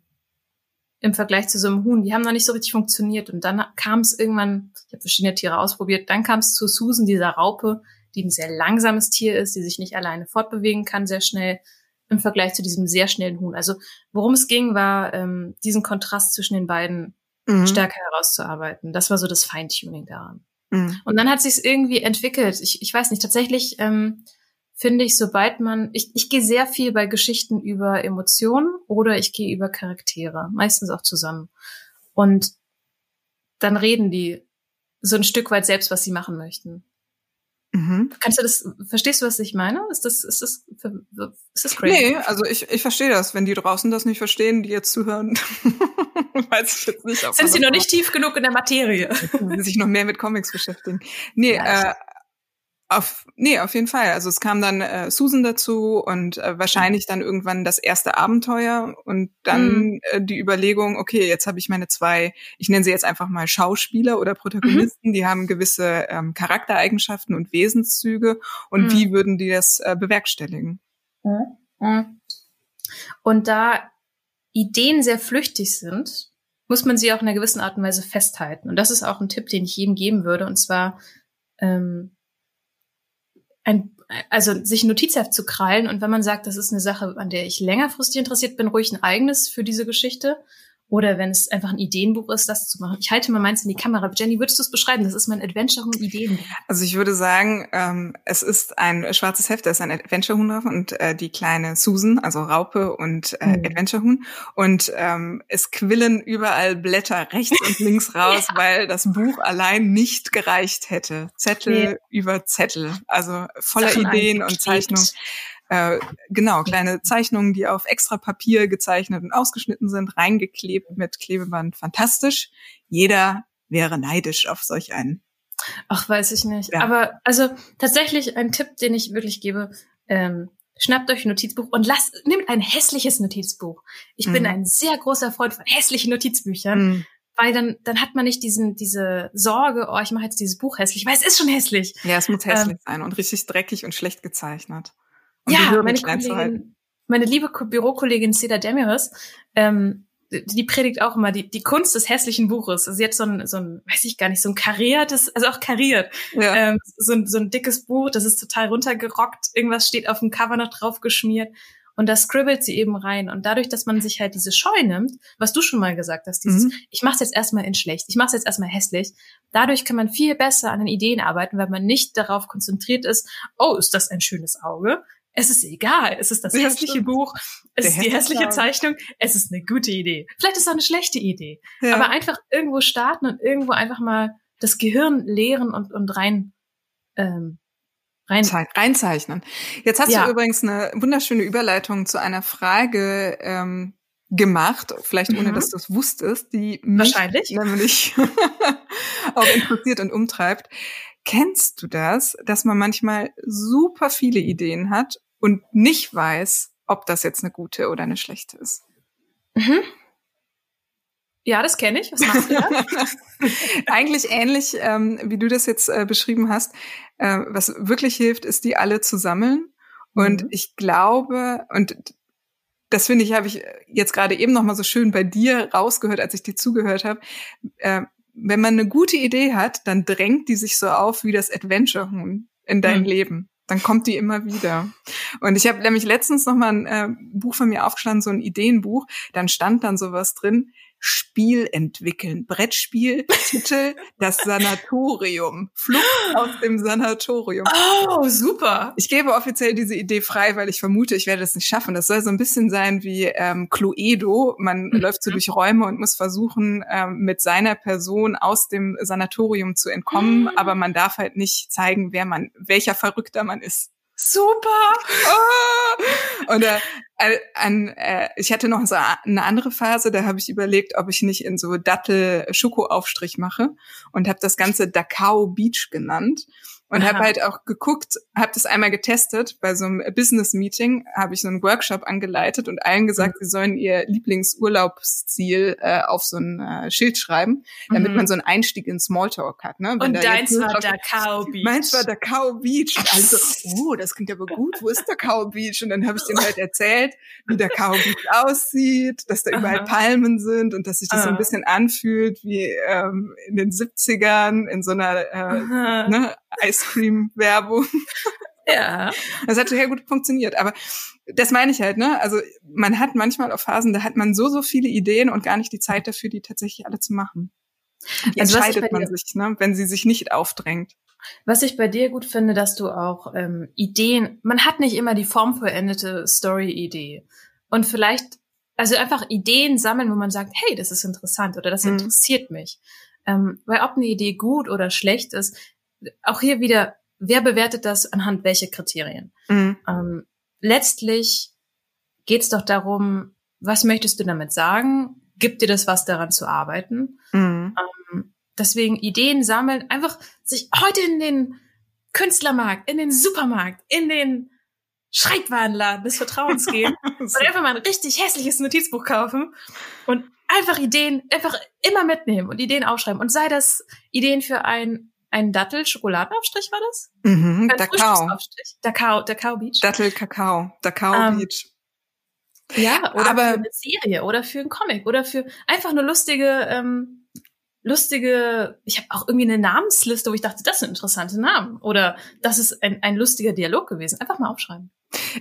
im Vergleich zu so einem Huhn, die haben noch nicht so richtig funktioniert. Und dann kam es irgendwann, ich habe verschiedene Tiere ausprobiert, dann kam es zu Susan, dieser Raupe, die ein sehr langsames Tier ist, die sich nicht alleine fortbewegen kann, sehr schnell im Vergleich zu diesem sehr schnellen Huhn. Also worum es ging, war ähm, diesen Kontrast zwischen den beiden mhm. stärker herauszuarbeiten. Das war so das Feintuning daran. Mhm. Und dann hat sich irgendwie entwickelt. Ich, ich weiß nicht, tatsächlich ähm, finde ich, sobald man, ich, ich gehe sehr viel bei Geschichten über Emotionen oder ich gehe über Charaktere, meistens auch zusammen. Und dann reden die so ein Stück weit selbst, was sie machen möchten. Mhm. Kannst du das, verstehst du, was ich meine? Ist das, ist das, ist das crazy?
Nee, also ich, ich verstehe das. Wenn die draußen das nicht verstehen, die jetzt zuhören, weiß ich jetzt nicht.
Sind sie noch nicht tief genug in der Materie?
sich noch mehr mit Comics beschäftigen. Nee, ja, äh, auf, nee, auf jeden Fall. Also es kam dann äh, Susan dazu und äh, wahrscheinlich dann irgendwann das erste Abenteuer und dann mhm. äh, die Überlegung, okay, jetzt habe ich meine zwei, ich nenne sie jetzt einfach mal Schauspieler oder Protagonisten, mhm. die haben gewisse ähm, Charaktereigenschaften und Wesenszüge und mhm. wie würden die das äh, bewerkstelligen?
Mhm. Mhm. Und da Ideen sehr flüchtig sind, muss man sie auch in einer gewissen Art und Weise festhalten. Und das ist auch ein Tipp, den ich jedem geben würde. Und zwar ähm, ein, also sich ein Notizheft zu krallen und wenn man sagt, das ist eine Sache, an der ich längerfristig interessiert bin, ruhig ein eigenes für diese Geschichte Oder wenn es einfach ein Ideenbuch ist, das zu machen. Ich halte mal meins in die Kamera. Jenny, würdest du es beschreiben? Das ist mein Adventure-Ideenbuch.
Also ich würde sagen, ähm, es ist ein schwarzes Heft, da ist ein Adventure-Huhn drauf und äh, die kleine Susan, also Raupe und äh, mhm. Adventure-Huhn. Und ähm, es quillen überall Blätter rechts und links raus, ja. weil das Buch allein nicht gereicht hätte. Zettel nee. über Zettel. Also voller Sachen Ideen und Zeichnungen. Äh, genau, kleine Zeichnungen, die auf extra Papier gezeichnet und ausgeschnitten sind, reingeklebt mit Klebeband. Fantastisch. Jeder wäre neidisch auf solch einen.
Ach, weiß ich nicht. Ja. Aber also tatsächlich ein Tipp, den ich wirklich gebe, ähm, schnappt euch ein Notizbuch und lasst, nehmt ein hässliches Notizbuch. Ich mhm. bin ein sehr großer Freund von hässlichen Notizbüchern. Mhm. Weil dann, dann hat man nicht diesen, diese Sorge, oh, ich mache jetzt dieses Buch hässlich, weil es ist schon hässlich.
Ja, es muss hässlich ähm, sein und richtig dreckig und schlecht gezeichnet
ja, meine Kollegin, meine liebe Bürokollegin Seda Demiris, ähm, die predigt auch immer die, die Kunst des hässlichen Buches. Also sie hat so ein, so ein, weiß ich gar nicht, so ein kariertes, also auch kariert, ja. ähm, so, ein, so ein dickes Buch, das ist total runtergerockt, irgendwas steht auf dem Cover noch drauf geschmiert und da scribbelt sie eben rein. Und dadurch, dass man sich halt diese Scheu nimmt, was du schon mal gesagt hast, dieses, mhm. ich mach's jetzt erstmal in schlecht, ich mach's jetzt erstmal hässlich, dadurch kann man viel besser an den Ideen arbeiten, weil man nicht darauf konzentriert ist, oh, ist das ein schönes Auge, es ist egal. Es ist das hässliche Buch. Es ist die hässliche Zeichnung. Es ist eine gute Idee. Vielleicht ist es auch eine schlechte Idee. Ja. Aber einfach irgendwo starten und irgendwo einfach mal das Gehirn leeren und, und rein, ähm,
rein reinzeichnen. Jetzt hast ja. du übrigens eine wunderschöne Überleitung zu einer Frage ähm, gemacht, vielleicht ohne mhm. dass du es wusstest, die mich
Wahrscheinlich.
nämlich auch interessiert und umtreibt. Kennst du das, dass man manchmal super viele Ideen hat und nicht weiß, ob das jetzt eine gute oder eine schlechte ist.
Mhm. Ja, das kenne ich. Was machst du da?
Eigentlich ähnlich, ähm, wie du das jetzt äh, beschrieben hast. Äh, was wirklich hilft, ist, die alle zu sammeln. Und mhm. ich glaube, und das finde ich, habe ich jetzt gerade eben noch mal so schön bei dir rausgehört, als ich dir zugehört habe. Äh, wenn man eine gute Idee hat, dann drängt die sich so auf wie das Adventure-Huhn in dein mhm. Leben dann kommt die immer wieder. Und ich habe nämlich letztens noch mal ein äh, Buch von mir aufgeschlagen, so ein Ideenbuch. Dann stand dann sowas drin, Spiel entwickeln. Brettspiel, Titel, das Sanatorium. Flucht aus dem Sanatorium.
Oh, super.
Ich gebe offiziell diese Idee frei, weil ich vermute, ich werde das nicht schaffen. Das soll so ein bisschen sein wie ähm, Cluedo. Man mhm. läuft so durch Räume und muss versuchen, ähm, mit seiner Person aus dem Sanatorium zu entkommen, mhm. aber man darf halt nicht zeigen, wer man, welcher Verrückter man ist.
Super!
Oh! Und äh, an, äh, ich hatte noch so eine andere Phase, da habe ich überlegt, ob ich nicht in so Dattel-Schokoaufstrich mache und habe das Ganze Dakao Beach genannt und habe halt auch geguckt, habe das einmal getestet bei so einem Business Meeting, habe ich so einen Workshop angeleitet und allen gesagt, mhm. sie sollen ihr Lieblingsurlaubsziel äh, auf so ein äh, Schild schreiben, damit mhm. man so einen Einstieg in Smalltalk hat. Ne?
Wenn und deins war Dakao Beach.
Meins war Dakao Beach. Und also, oh, das klingt aber gut. Wo ist Dakao Beach? Und dann habe ich denen halt erzählt, wie Dakao Beach aussieht, dass da überall Aha. Palmen sind und dass sich das Aha. so ein bisschen anfühlt wie ähm, in den 70ern in so einer äh, ne, Ice Cream Werbung.
Ja.
Das hat total gut funktioniert. Aber das meine ich halt, ne? Also man hat manchmal auf Phasen, da hat man so, so viele Ideen und gar nicht die Zeit dafür, die tatsächlich alle zu machen. Wie also entscheidet man sich, ne? wenn sie sich nicht aufdrängt.
Was ich bei dir gut finde, dass du auch ähm, Ideen, man hat nicht immer die formvollendete Story-Idee. Und vielleicht, also einfach Ideen sammeln, wo man sagt, hey, das ist interessant oder das mhm. interessiert mich. Ähm, weil ob eine Idee gut oder schlecht ist, auch hier wieder, wer bewertet das anhand welcher Kriterien? Mhm. Ähm, letztlich geht es doch darum, was möchtest du damit sagen? Gibt dir das was daran zu arbeiten? Mhm. Ähm, deswegen Ideen sammeln, einfach sich heute in den Künstlermarkt, in den Supermarkt, in den Schreibwarenladen des Vertrauens gehen und einfach mal ein richtig hässliches Notizbuch kaufen und einfach Ideen einfach immer mitnehmen und Ideen aufschreiben und sei das Ideen für ein ein Dattel-Schokoladenaufstrich war das?
Mhm, Dakao.
Dakao, Dakao Beach.
Dattel, Kakao, Dakao um, Beach.
Ja, oder Aber, für eine Serie oder für einen Comic oder für einfach eine lustige, ähm, lustige, ich habe auch irgendwie eine Namensliste, wo ich dachte, das sind interessante Namen. Oder das ist ein, ein lustiger Dialog gewesen. Einfach mal aufschreiben.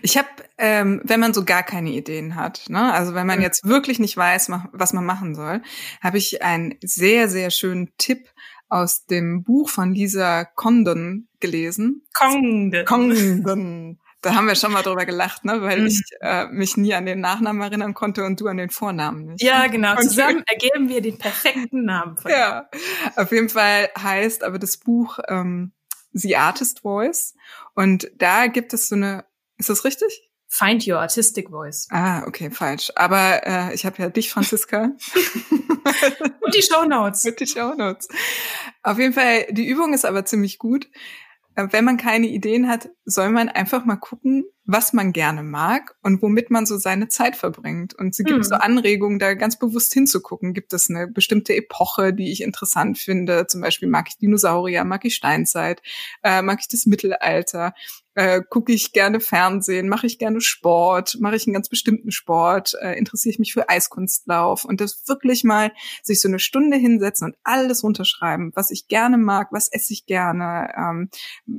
Ich habe, ähm, wenn man so gar keine Ideen hat, ne, also wenn man jetzt wirklich nicht weiß, was man machen soll, habe ich einen sehr, sehr schönen Tipp aus dem Buch von Lisa Condon gelesen.
Kongde.
Condon. Da haben wir schon mal drüber gelacht, ne, weil
Mhm.
ich äh, mich nie an den Nachnamen erinnern konnte und du an den Vornamen nicht.
Ja, genau.
Und-
Zusammen ergeben wir den perfekten Namen von
Ja, auf jeden Fall heißt aber das Buch ähm, The Artist Voice und da gibt es so eine, ist das richtig?
Find Your Artistic Voice.
Ah, okay, falsch. Aber äh, ich habe ja dich, Franziska,
Und die Show Notes.
mit die Shownotes. Auf jeden Fall, die Übung ist aber ziemlich gut. Äh, Wenn man keine Ideen hat, soll man einfach mal gucken, was man gerne mag und womit man so seine Zeit verbringt. Und sie gibt
Hm.
so Anregungen, da ganz bewusst hinzugucken. Gibt es eine bestimmte Epoche, die ich interessant finde? Zum Beispiel mag ich Dinosaurier, mag ich Steinzeit, äh, mag ich das Mittelalter, äh, gucke ich gerne Fernsehen, mache ich gerne Sport, mache ich einen ganz bestimmten Sport, äh, interessiere ich mich für Eiskunstlauf und das wirklich mal sich so eine Stunde hinsetzen und alles runterschreiben, was ich gerne mag, was esse ich gerne, ähm,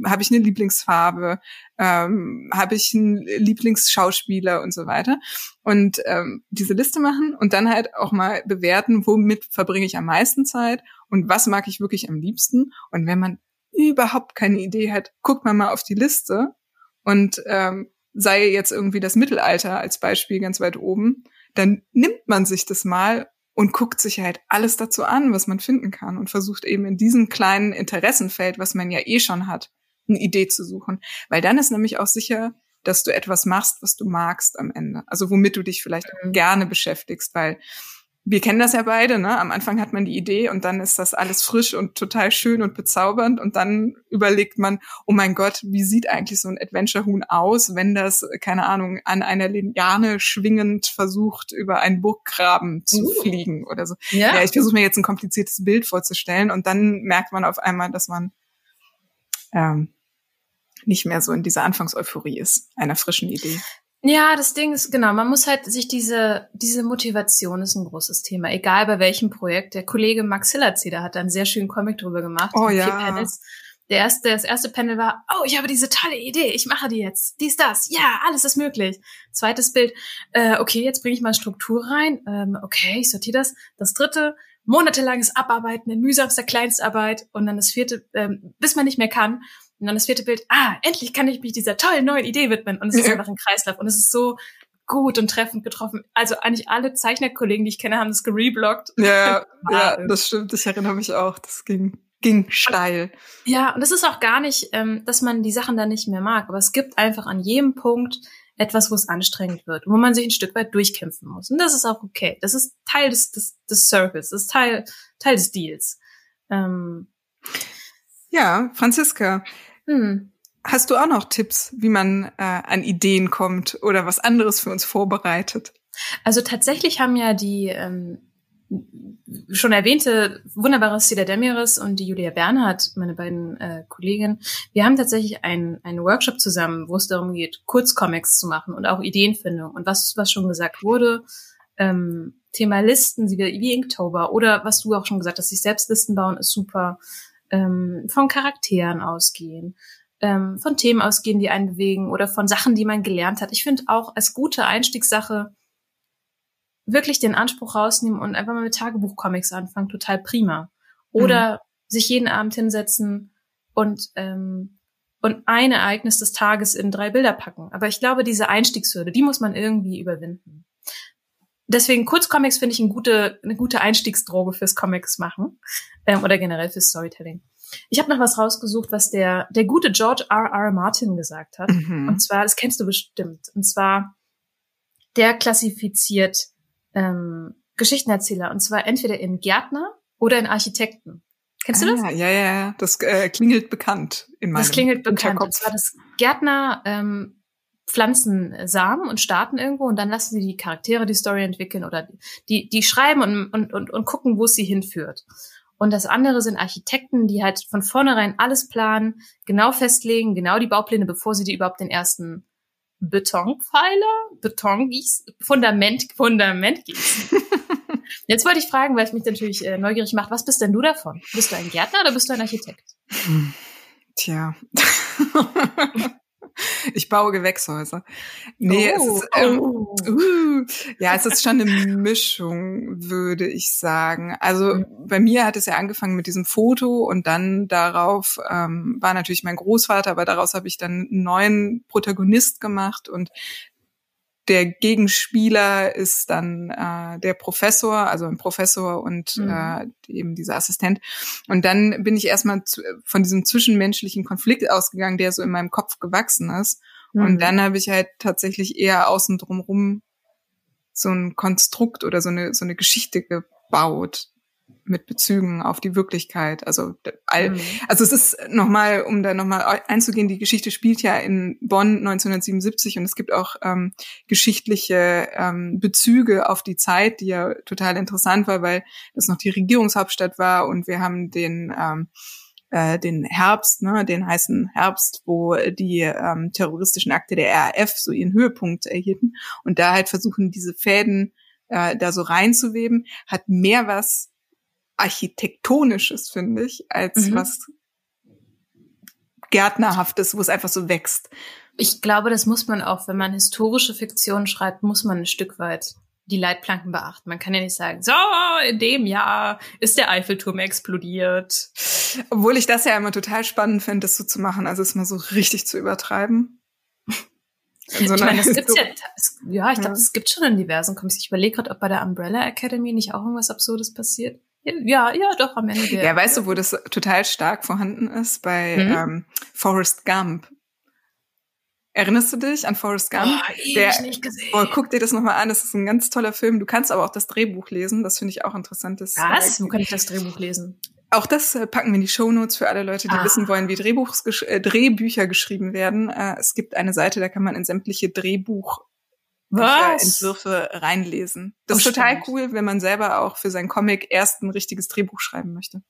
habe ich eine Lieblingsfarbe, ähm, habe ich einen Lieblingsschauspieler und so weiter. Und ähm, diese Liste machen und dann halt auch mal bewerten, womit verbringe ich am meisten Zeit und was mag ich wirklich am liebsten. Und wenn man überhaupt keine Idee hat, guckt man mal auf die Liste und ähm, sei jetzt irgendwie das Mittelalter als Beispiel ganz weit oben, dann nimmt man sich das mal und guckt sich halt alles dazu an, was man finden kann und versucht eben in diesem kleinen Interessenfeld, was man ja eh schon hat, eine Idee zu suchen. Weil dann ist nämlich auch sicher, dass du etwas machst, was du magst am Ende. Also womit du dich vielleicht
Mhm.
gerne beschäftigst, weil wir kennen das ja beide, ne? Am Anfang hat man die Idee und dann ist das alles frisch und total schön und bezaubernd und dann überlegt man, oh mein Gott, wie sieht eigentlich so ein Adventure-Huhn aus, wenn das, keine Ahnung, an einer Liane schwingend versucht, über einen Burggraben zu
Uh.
fliegen oder so.
Ja.
Ja, ich versuche mir jetzt ein kompliziertes Bild vorzustellen und dann merkt man auf einmal, dass man ähm, nicht mehr so in dieser Anfangseuphorie ist, einer frischen Idee.
Ja, das Ding ist, genau, man muss halt sich diese, diese Motivation ist ein großes Thema, egal bei welchem Projekt. Der Kollege Max Hillerzeder hat da einen sehr schönen Comic drüber gemacht.
Oh ja.
Vier Panels. Der erste, das erste Panel war, oh, ich habe diese tolle Idee, ich mache die jetzt. Dies, das, ja, alles ist möglich. Zweites Bild, äh, okay, jetzt bringe ich mal Struktur rein. Ähm, okay, ich sortiere das. Das dritte, monatelanges Abarbeiten in mühsamster Kleinstarbeit. Und dann das vierte, ähm, bis man nicht mehr kann. Und dann das vierte Bild, ah, endlich kann ich mich dieser tollen neuen Idee widmen. Und es ist einfach ein Kreislauf. Und es ist so gut und treffend getroffen. Also eigentlich alle Zeichnerkollegen, die ich kenne, haben das gereblockt.
Ja, ja, das stimmt. Ich erinnere mich auch. Das ging, ging steil.
Ja, und das ist auch gar nicht, ähm, dass man die Sachen dann nicht mehr mag. Aber es gibt einfach an jedem Punkt etwas, wo es anstrengend wird, wo man sich ein Stück weit durchkämpfen muss. Und das ist auch okay. Das ist Teil des, des, des Circles, das ist Teil, Teil des Deals. Ähm,
Ja, Franziska,
hm.
hast du auch noch Tipps, wie man äh, an Ideen kommt oder was anderes für uns vorbereitet?
Also tatsächlich haben ja die ähm, schon erwähnte wunderbare Sida Demiris und die Julia Bernhardt, meine beiden äh, Kolleginnen, wir haben tatsächlich einen, einen Workshop zusammen, wo es darum geht, Kurzcomics zu machen und auch Ideenfindung. Und was, was schon gesagt wurde, ähm, Thema Listen, wie, wie Inktober oder was du auch schon gesagt hast, sich selbst Listen bauen ist super, ähm, von Charakteren ausgehen, ähm, von Themen ausgehen, die einen bewegen oder von Sachen, die man gelernt hat. Ich finde auch als gute Einstiegssache wirklich den Anspruch rausnehmen und einfach mal mit Tagebuchcomics anfangen, total prima. Oder sich jeden Abend hinsetzen und ähm, und ein Ereignis des Tages in drei Bilder packen. Aber ich glaube, diese Einstiegshürde, die muss man irgendwie überwinden. Deswegen Kurzcomics finde ich eine gute, eine gute Einstiegsdroge fürs Comics machen ähm, oder generell fürs Storytelling. Ich habe noch was rausgesucht, was der der gute George R. R. Martin gesagt hat.
Mhm.
Und zwar, das kennst du bestimmt. Und zwar, der klassifiziert ähm, Geschichtenerzähler. Und zwar entweder in Gärtner oder in Architekten. Kennst du das?
Ah, ja, ja, ja. Das äh, klingelt bekannt in meinem
Das klingelt bekannt. Und zwar, dass Gärtner ähm, pflanzen Samen und starten irgendwo und dann lassen sie die Charaktere die Story entwickeln oder die, die schreiben und, und, und, und gucken, wo es sie hinführt. Und das andere sind Architekten, die halt von vornherein alles planen, genau festlegen, genau die Baupläne, bevor sie die überhaupt den ersten Betonpfeiler, Beton gießen, Fundament, Fundament gießen. Jetzt wollte ich fragen, weil es mich natürlich äh, neugierig macht, was bist denn du davon? Bist du ein Gärtner oder bist du ein Architekt?
Tja. ich baue Gewächshäuser. Nee, oh, es ist, ähm, oh. uh, ja, es ist schon eine Mischung, würde ich sagen. Also mhm. bei mir hat es ja angefangen mit diesem Foto und dann darauf ähm, war natürlich mein Großvater, aber daraus habe ich dann einen neuen Protagonist gemacht und der Gegenspieler ist dann äh, der Professor, also ein Professor und mhm. äh, eben dieser Assistent. Und dann bin ich erstmal zu, von diesem zwischenmenschlichen Konflikt ausgegangen, der so in meinem Kopf gewachsen ist. Mhm. Und dann habe ich halt tatsächlich eher außen drumrum so ein Konstrukt oder so eine so eine Geschichte gebaut, mit Bezügen auf die Wirklichkeit. Also, all, mhm. also es ist nochmal, um da nochmal einzugehen, die Geschichte spielt ja in Bonn 1977 und es gibt auch ähm, geschichtliche ähm, Bezüge auf die Zeit, die ja total interessant war, weil das noch die Regierungshauptstadt war und wir haben den ähm, äh, den Herbst, ne, den heißen Herbst, wo die ähm, terroristischen Akte der RAF so ihren Höhepunkt erhielten und da halt versuchen, diese Fäden äh, da so reinzuweben, hat mehr was architektonisches, finde ich, als mhm. was Gärtnerhaftes, wo es einfach so wächst.
Ich glaube, das muss man auch, wenn man historische Fiktion schreibt, muss man ein Stück weit die Leitplanken beachten. Man kann ja nicht sagen, so, in dem Jahr ist der Eiffelturm explodiert.
Obwohl ich das ja immer total spannend finde, das so zu machen, also es mal so richtig zu übertreiben.
So ich meine, das gibt's ja, das, ja, ich glaube, es gibt schon in diversen Comics. Ich überlege gerade, ob bei der Umbrella Academy nicht auch irgendwas Absurdes passiert. Ja, ja, doch, am Ende.
Ja, weißt du, wo das total stark vorhanden ist? Bei mhm. ähm, Forrest Gump. Erinnerst du dich an Forrest Gump?
Oh, der, nicht gesehen.
Oh, guck dir das nochmal an, das ist ein ganz toller Film. Du kannst aber auch das Drehbuch lesen, das finde ich auch interessant. Das,
Was? Wo kann ich das Drehbuch lesen?
Auch das äh, packen wir in die Shownotes für alle Leute, die ah. wissen wollen, wie Drehbuchs, äh, Drehbücher geschrieben werden. Äh, es gibt eine Seite, da kann man in sämtliche Drehbuch was? Entwürfe reinlesen. Das oh, ist total stimmt. cool, wenn man selber auch für sein Comic erst ein richtiges Drehbuch schreiben möchte.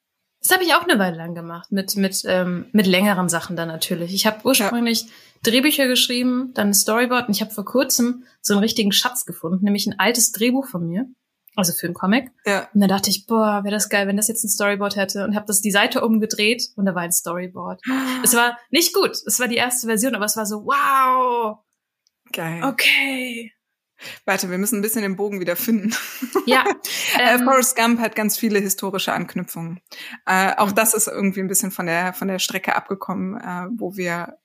Das habe ich auch eine Weile lang gemacht, mit, mit, ähm, mit längeren Sachen dann natürlich. Ich habe ursprünglich ja. Drehbücher geschrieben, dann ein Storyboard und ich habe vor kurzem so einen richtigen Schatz gefunden, nämlich ein altes Drehbuch von mir, also für einen Comic. Ja. Und da dachte ich, boah, wäre das geil, wenn das jetzt ein Storyboard hätte und habe das die Seite umgedreht und da war ein Storyboard. es war nicht gut, es war die erste Version, aber es war so, wow,
Geil.
Okay.
Warte, wir müssen ein bisschen den Bogen wieder finden.
Ja.
Äh, ähm, Forrest Gump hat ganz viele historische Anknüpfungen. Äh, auch das ist irgendwie ein bisschen von der von der Strecke abgekommen, äh, wo wir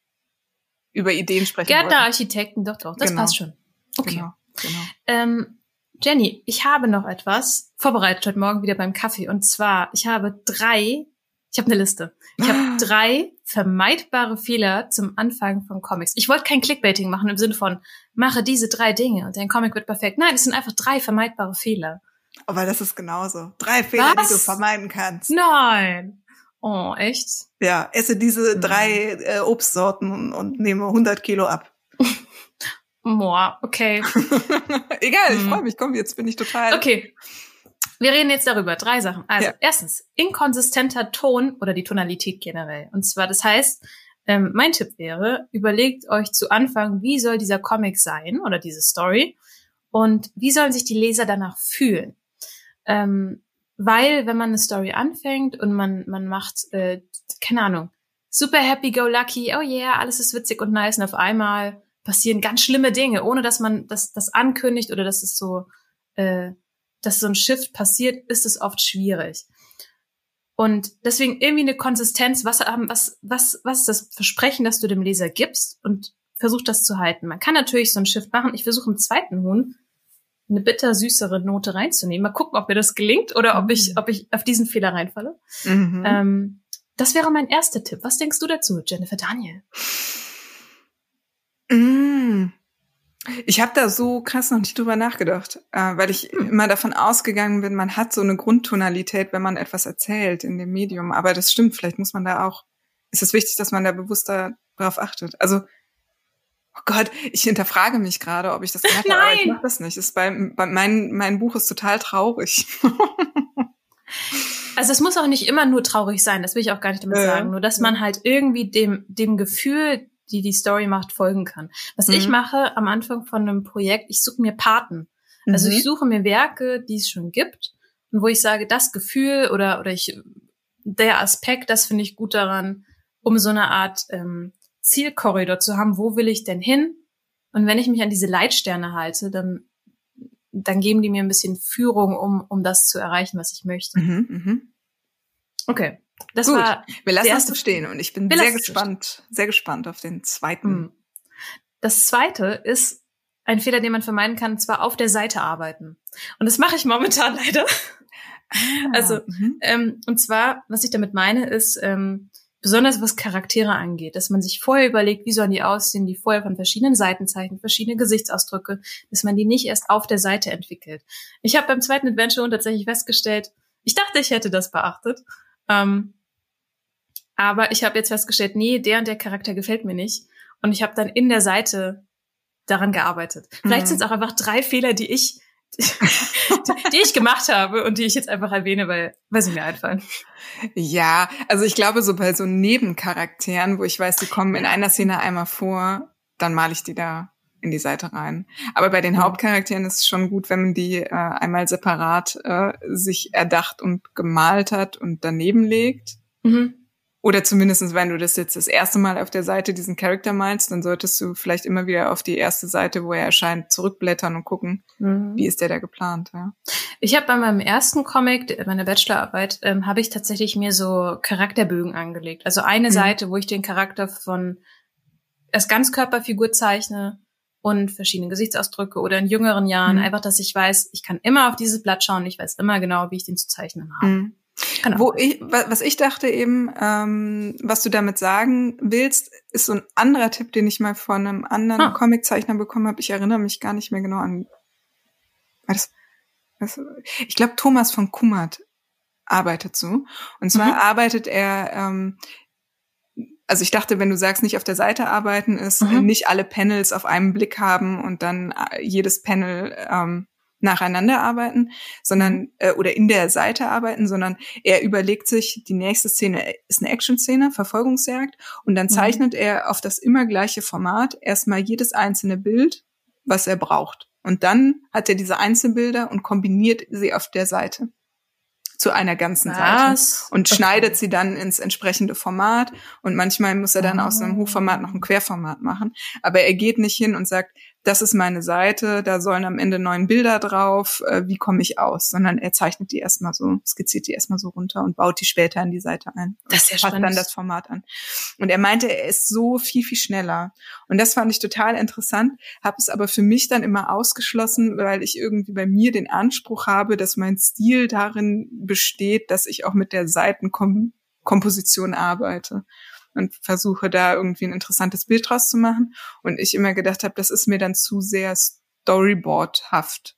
über Ideen sprechen
Gärtner, Architekten, doch, doch, das genau. passt schon. Okay. Genau, genau. Ähm, Jenny, ich habe noch etwas vorbereitet heute Morgen wieder beim Kaffee. Und zwar, ich habe drei ich habe eine Liste. Ich habe drei vermeidbare Fehler zum Anfang von Comics. Ich wollte kein Clickbaiting machen im Sinne von, mache diese drei Dinge und dein Comic wird perfekt. Nein, es sind einfach drei vermeidbare Fehler.
Aber das ist genauso. Drei Fehler, Was? die du vermeiden kannst.
Nein. Oh, echt?
Ja, esse diese mhm. drei äh, Obstsorten und, und nehme 100 Kilo ab.
Boah, okay.
Egal, ich mhm. freue mich. Komm, jetzt bin ich total.
Okay. Wir reden jetzt darüber. Drei Sachen. Also ja. erstens, inkonsistenter Ton oder die Tonalität generell. Und zwar, das heißt, ähm, mein Tipp wäre, überlegt euch zu Anfang, wie soll dieser Comic sein oder diese Story und wie sollen sich die Leser danach fühlen. Ähm, weil, wenn man eine Story anfängt und man, man macht, äh, keine Ahnung, super happy go lucky, oh yeah, alles ist witzig und nice und auf einmal passieren ganz schlimme Dinge, ohne dass man das, das ankündigt oder dass es so äh, dass so ein Shift passiert, ist es oft schwierig. Und deswegen irgendwie eine Konsistenz, was, was, was, was ist das Versprechen, das du dem Leser gibst und versuch das zu halten. Man kann natürlich so ein Shift machen. Ich versuche im zweiten Huhn eine bitter-süßere Note reinzunehmen. Mal gucken, ob mir das gelingt oder ob ich, mhm. ob ich auf diesen Fehler reinfalle. Mhm. Ähm, das wäre mein erster Tipp. Was denkst du dazu, Jennifer Daniel?
Mm. Ich habe da so krass noch nicht drüber nachgedacht, äh, weil ich hm. immer davon ausgegangen bin, man hat so eine Grundtonalität, wenn man etwas erzählt in dem Medium. Aber das stimmt, vielleicht muss man da auch, ist es wichtig, dass man da bewusster darauf achtet. Also, oh Gott, ich hinterfrage mich gerade, ob ich das gemacht habe, aber ich mache das nicht. Ist bei, bei mein, mein Buch ist total traurig.
also es muss auch nicht immer nur traurig sein, das will ich auch gar nicht damit sagen. Nur dass man halt irgendwie dem, dem Gefühl die die Story macht, folgen kann. Was mhm. ich mache am Anfang von einem Projekt, ich suche mir Paten. Also mhm. ich suche mir Werke, die es schon gibt und wo ich sage, das Gefühl oder oder ich der Aspekt, das finde ich gut daran, um so eine Art ähm, Zielkorridor zu haben, wo will ich denn hin? Und wenn ich mich an diese Leitsterne halte, dann, dann geben die mir ein bisschen Führung, um, um das zu erreichen, was ich möchte.
Mhm, mhm.
Okay. Das
Gut,
war
wir lassen das so stehen und ich bin sehr gespannt, sehr gespannt auf den zweiten.
Mhm. Das zweite ist ein Fehler, den man vermeiden kann, und zwar auf der Seite arbeiten. Und das mache ich momentan leider. Also,
mhm.
Ähm, und zwar, was ich damit meine, ist, ähm, besonders was Charaktere angeht, dass man sich vorher überlegt, wie sollen die aussehen, die vorher von verschiedenen Seiten zeichnet, verschiedene Gesichtsausdrücke, dass man die nicht erst auf der Seite entwickelt. Ich habe beim zweiten Adventure tatsächlich festgestellt, ich dachte, ich hätte das beachtet, ähm, aber ich habe jetzt festgestellt, nee, der und der Charakter gefällt mir nicht. Und ich habe dann in der Seite daran gearbeitet. Vielleicht
Mhm.
sind es auch einfach drei Fehler, die ich, die ich gemacht habe und die ich jetzt einfach erwähne, weil, weil sie mir einfallen.
Ja, also ich glaube, so bei so Nebencharakteren, wo ich weiß, die kommen in einer Szene einmal vor, dann male ich die da in die Seite rein. Aber bei den
Mhm.
Hauptcharakteren ist es schon gut, wenn man die äh, einmal separat äh, sich erdacht und gemalt hat und daneben legt.
Mhm.
Oder zumindestens, wenn du das jetzt das erste Mal auf der Seite diesen Charakter malst, dann solltest du vielleicht immer wieder auf die erste Seite, wo er erscheint, zurückblättern und gucken,
Mhm.
wie ist der da geplant. Ja.
Ich habe bei meinem ersten Comic, meiner Bachelorarbeit, ähm, habe ich tatsächlich mir so Charakterbögen angelegt. Also eine
Mhm.
Seite, wo ich den Charakter von als Ganzkörperfigur zeichne und verschiedene Gesichtsausdrücke oder in jüngeren Jahren.
Mhm.
Einfach, dass ich weiß, ich kann immer auf dieses Blatt schauen, ich weiß immer genau, wie ich den zu zeichnen habe.
Mhm.
Genau.
Wo ich, wa- was ich dachte eben, ähm, was du damit sagen willst, ist so ein anderer Tipp, den ich mal von einem anderen
Ah.
Comiczeichner bekommen habe. Ich erinnere mich gar nicht mehr genau an. Das, was, ich glaube, Thomas von Kummert arbeitet so. Und zwar
Mhm.
arbeitet er, ähm, also ich dachte, wenn du sagst, nicht auf der Seite arbeiten, ist
Mhm.
äh, nicht alle Panels auf einen Blick haben und dann äh, jedes Panel ähm, nacheinander arbeiten, sondern äh, oder in der Seite arbeiten, sondern er überlegt sich, die nächste Szene ist eine Action-Szene, Verfolgungsjagd, und dann
Mhm.
zeichnet er auf das immer gleiche Format erstmal jedes einzelne Bild, was er braucht. Und dann hat er diese Einzelbilder und kombiniert sie auf der Seite zu einer ganzen Seite
Was?
und
Okay.
schneidet sie dann ins entsprechende Format und manchmal muss er dann aus einem
Ah.
Hochformat noch ein Querformat machen. Aber er geht nicht hin und sagt, das ist meine Seite, da sollen am Ende neun Bilder drauf, äh, wie komme ich aus? Sondern er zeichnet die erstmal so, skizziert die erstmal so runter und baut die später in die Seite ein.
Das ist ja
passt dann
spannend.
das Format an. Und er meinte, er ist so viel, viel schneller. Und das fand ich total interessant, habe es aber für mich dann immer ausgeschlossen, weil ich irgendwie bei mir den Anspruch habe, dass mein Stil darin besteht, dass ich auch mit der Seitenkomposition arbeite und versuche da irgendwie ein interessantes Bild draus zu machen. Und ich immer gedacht habe, das ist mir dann zu sehr Storyboardhaft.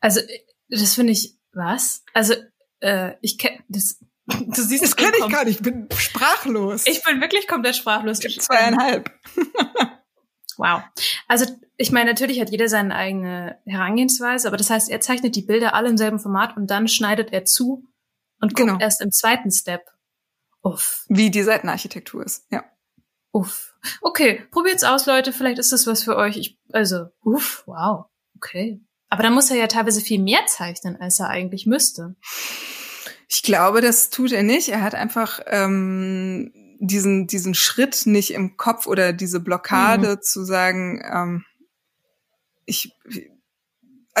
Also, das finde ich, was? Also, äh, ich kenne, das, du siehst,
Das
ich bin
kann ich gar nicht, ich bin sprachlos.
Ich bin wirklich komplett sprachlos.
Ich hab zweieinhalb.
Wow. Also ich meine, natürlich hat jeder seine eigene Herangehensweise, aber das heißt, er zeichnet die Bilder alle im selben Format und dann schneidet er zu und guckt
Genau.
erst im zweiten Step. Uff,
Wie die Seitenarchitektur ist, ja.
uff. Okay, probiert's aus, Leute. Vielleicht ist das was für euch. Ich, also, uff, wow. Okay. Aber dann muss er ja teilweise viel mehr zeichnen, als er eigentlich müsste.
Ich glaube, das tut er nicht. Er hat einfach ähm, diesen, diesen Schritt nicht im Kopf oder diese Blockade zu sagen, ähm, ich,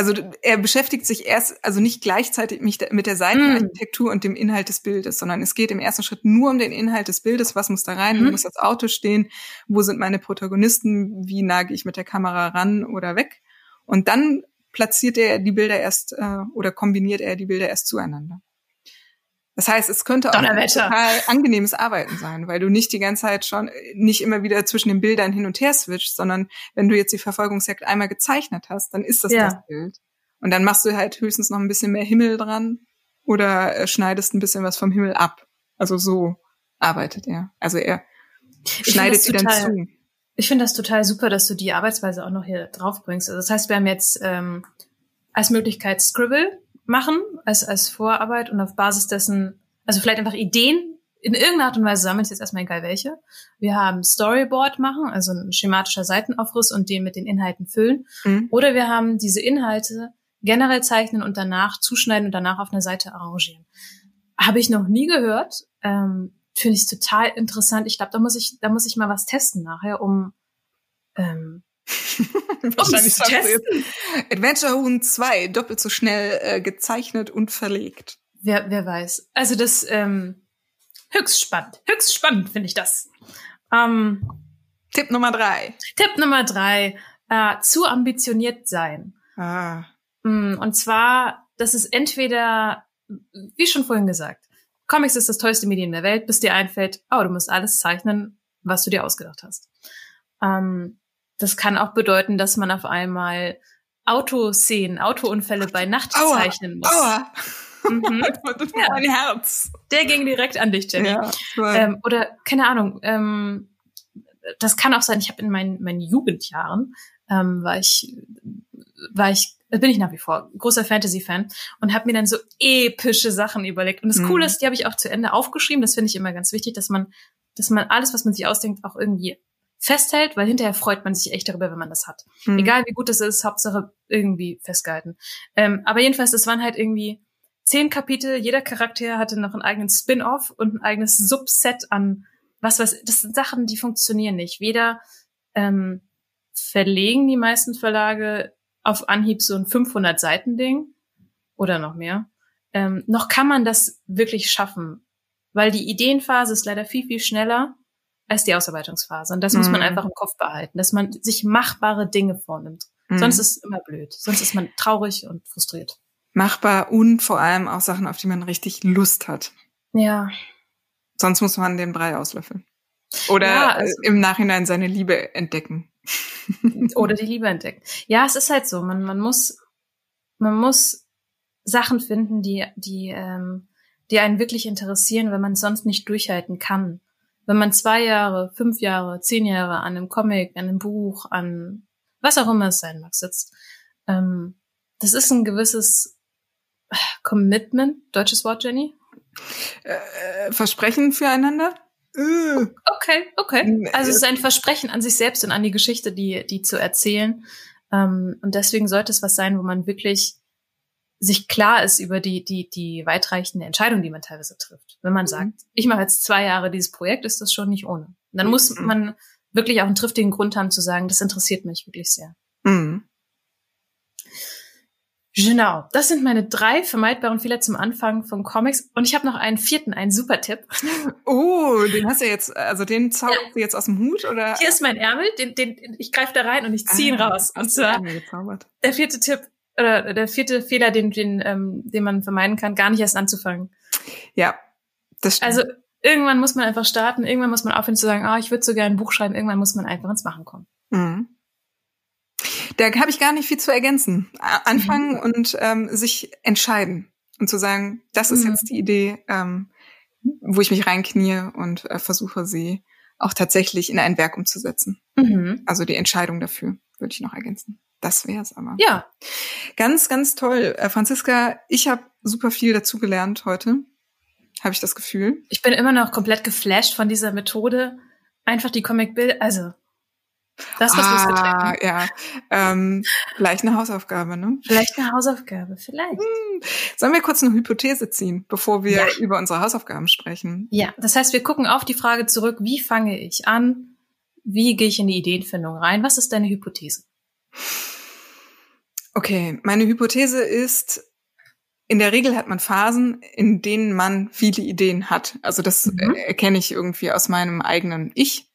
also er beschäftigt sich erst, also nicht gleichzeitig mit der Seitenarchitektur und dem Inhalt des Bildes, sondern es geht im ersten Schritt nur um den Inhalt des Bildes. Was muss da rein? Wo
Mhm.
muss das Auto stehen? Wo sind meine Protagonisten? Wie nah gehe ich mit der Kamera ran oder weg? Und dann platziert er die Bilder erst äh, oder kombiniert er die Bilder erst zueinander. Das heißt, es könnte auch ein total angenehmes Arbeiten sein, weil du nicht die ganze Zeit schon, äh, nicht immer wieder zwischen den Bildern hin und her switcht, sondern wenn du jetzt die Verfolgungsjagd einmal gezeichnet hast, dann ist das
Ja.
das Bild. Und dann machst du halt höchstens noch ein bisschen mehr Himmel dran oder äh, schneidest ein bisschen was vom Himmel ab. Also so arbeitet er. Also er schneidet sie dann zu.
Ich finde das total super, dass du die Arbeitsweise auch noch hier drauf bringst. Also das heißt, wir haben jetzt ähm, als Möglichkeit Scribble machen, als, als Vorarbeit und auf Basis dessen, also vielleicht einfach Ideen in irgendeiner Art und Weise sammeln, ist jetzt erstmal egal welche. Wir haben Storyboard machen, also ein schematischer Seitenaufriss und den mit den Inhalten füllen.
Mhm.
Oder wir haben diese Inhalte generell zeichnen und danach zuschneiden und danach auf einer Seite arrangieren. Habe ich noch nie gehört. Ähm, finde ich total interessant. Ich glaube, da muss ich, da muss ich mal was testen nachher, um ähm,
Wahrscheinlich testen. Adventure Huhn 2, doppelt so schnell äh, gezeichnet und verlegt.
Wer, wer weiß. Also das ähm, höchst spannend. Höchst spannend finde ich das. Ähm,
Tipp Nummer drei.
Tipp Nummer drei. Äh, zu ambitioniert sein.
Ah.
Mm, und zwar, das ist entweder, wie schon vorhin gesagt, Comics ist das tollste Medium der Welt, bis dir einfällt, oh, du musst alles zeichnen, was du dir ausgedacht hast. Ähm, das kann auch bedeuten, dass man auf einmal Autoszenen, Autounfälle bei Nacht aua, zeichnen muss.
Aua.
Mhm.
ja. Mein Herz.
Der ging direkt an dich, Jenny. Ja, ähm, oder keine Ahnung. Ähm, das kann auch sein. Ich habe in meinen, meinen Jugendjahren ähm, war ich war ich bin ich nach wie vor großer Fantasy-Fan und habe mir dann so epische Sachen überlegt. Und das mhm. Coole ist, die habe ich auch zu Ende aufgeschrieben. Das finde ich immer ganz wichtig, dass man, dass man alles, was man sich ausdenkt, auch irgendwie festhält, weil hinterher freut man sich echt darüber, wenn man das hat. Mhm. Egal wie gut das ist, Hauptsache irgendwie festgehalten. Ähm, aber jedenfalls, das waren halt irgendwie zehn Kapitel, jeder Charakter hatte noch einen eigenen Spin-off und ein eigenes Subset an was was. Das sind Sachen, die funktionieren nicht. Weder ähm, verlegen die meisten Verlage auf Anhieb so ein 500 Seiten Ding oder noch mehr. Ähm, noch kann man das wirklich schaffen, weil die Ideenphase ist leider viel viel schneller als die Ausarbeitungsphase. Und das mhm. muss man mhm. einfach im Kopf behalten, dass man sich machbare Dinge vornimmt. Mhm. Sonst ist es immer blöd. Sonst ist man traurig und frustriert.
Machbar und vor allem auch Sachen, auf die man richtig Lust hat.
Ja.
Sonst muss man den Brei auslöffeln. Oder ja, also, im Nachhinein seine Liebe entdecken.
oder die Liebe entdecken. Ja, es ist halt so. Man, man muss, man muss Sachen finden, die, die, ähm, die einen wirklich interessieren, wenn man es sonst nicht durchhalten kann wenn man zwei Jahre, fünf Jahre, zehn Jahre an einem Comic, an einem Buch, an was auch immer es sein mag, sitzt, ähm, das ist ein gewisses äh, Commitment, deutsches Wort, Jenny?
Äh, Versprechen füreinander?
Okay, okay. Also es ist ein Versprechen an sich selbst und an die Geschichte, die, die zu erzählen. Ähm, und deswegen sollte es was sein, wo man wirklich sich klar ist über die, die, die weitreichende Entscheidung, die man teilweise trifft. Wenn man mhm. sagt, ich mache jetzt zwei Jahre dieses Projekt, ist das schon nicht ohne. Und dann muss mhm. man wirklich auch einen triftigen Grund haben zu sagen, das interessiert mich wirklich sehr.
Mhm.
Genau, das sind meine drei vermeidbaren Fehler zum Anfang von Comics. Und ich habe noch einen vierten, einen super Tipp.
Oh, den hast du jetzt, also den zauberst ja. du jetzt aus dem Hut oder?
Hier ist mein Ärmel, den, den, ich greife da rein und ich ziehe ihn ah, raus. Und zwar der vierte Tipp oder der vierte Fehler, den, den, ähm, den man vermeiden kann, gar nicht erst anzufangen.
Ja, das stimmt.
Also irgendwann muss man einfach starten, irgendwann muss man aufhören zu sagen, ah, ich würde so gerne ein Buch schreiben, irgendwann muss man einfach ins Machen kommen.
Mhm. Da habe ich gar nicht viel zu ergänzen. Anfangen mhm. und ähm, sich entscheiden und zu sagen, das ist mhm. jetzt die Idee, ähm, wo ich mich reinknie und äh, versuche, sie auch tatsächlich in ein Werk umzusetzen.
Mhm.
Also die Entscheidung dafür würde ich noch ergänzen. Das wäre es aber.
Ja.
Ganz, ganz toll. Äh, Franziska, ich habe super viel dazu gelernt heute. Habe ich das Gefühl.
Ich bin immer noch komplett geflasht von dieser Methode. Einfach die Comic-Bild, also das, was
ah, ja. Ähm, vielleicht eine Hausaufgabe, ne?
Vielleicht eine Hausaufgabe, vielleicht. Hm.
Sollen wir kurz eine Hypothese ziehen, bevor wir ja. über unsere Hausaufgaben sprechen?
Ja, das heißt, wir gucken auf die Frage zurück, wie fange ich an? Wie gehe ich in die Ideenfindung rein? Was ist deine Hypothese?
Okay, meine Hypothese ist, in der Regel hat man Phasen, in denen man viele Ideen hat. Also das mhm. erkenne ich irgendwie aus meinem eigenen Ich.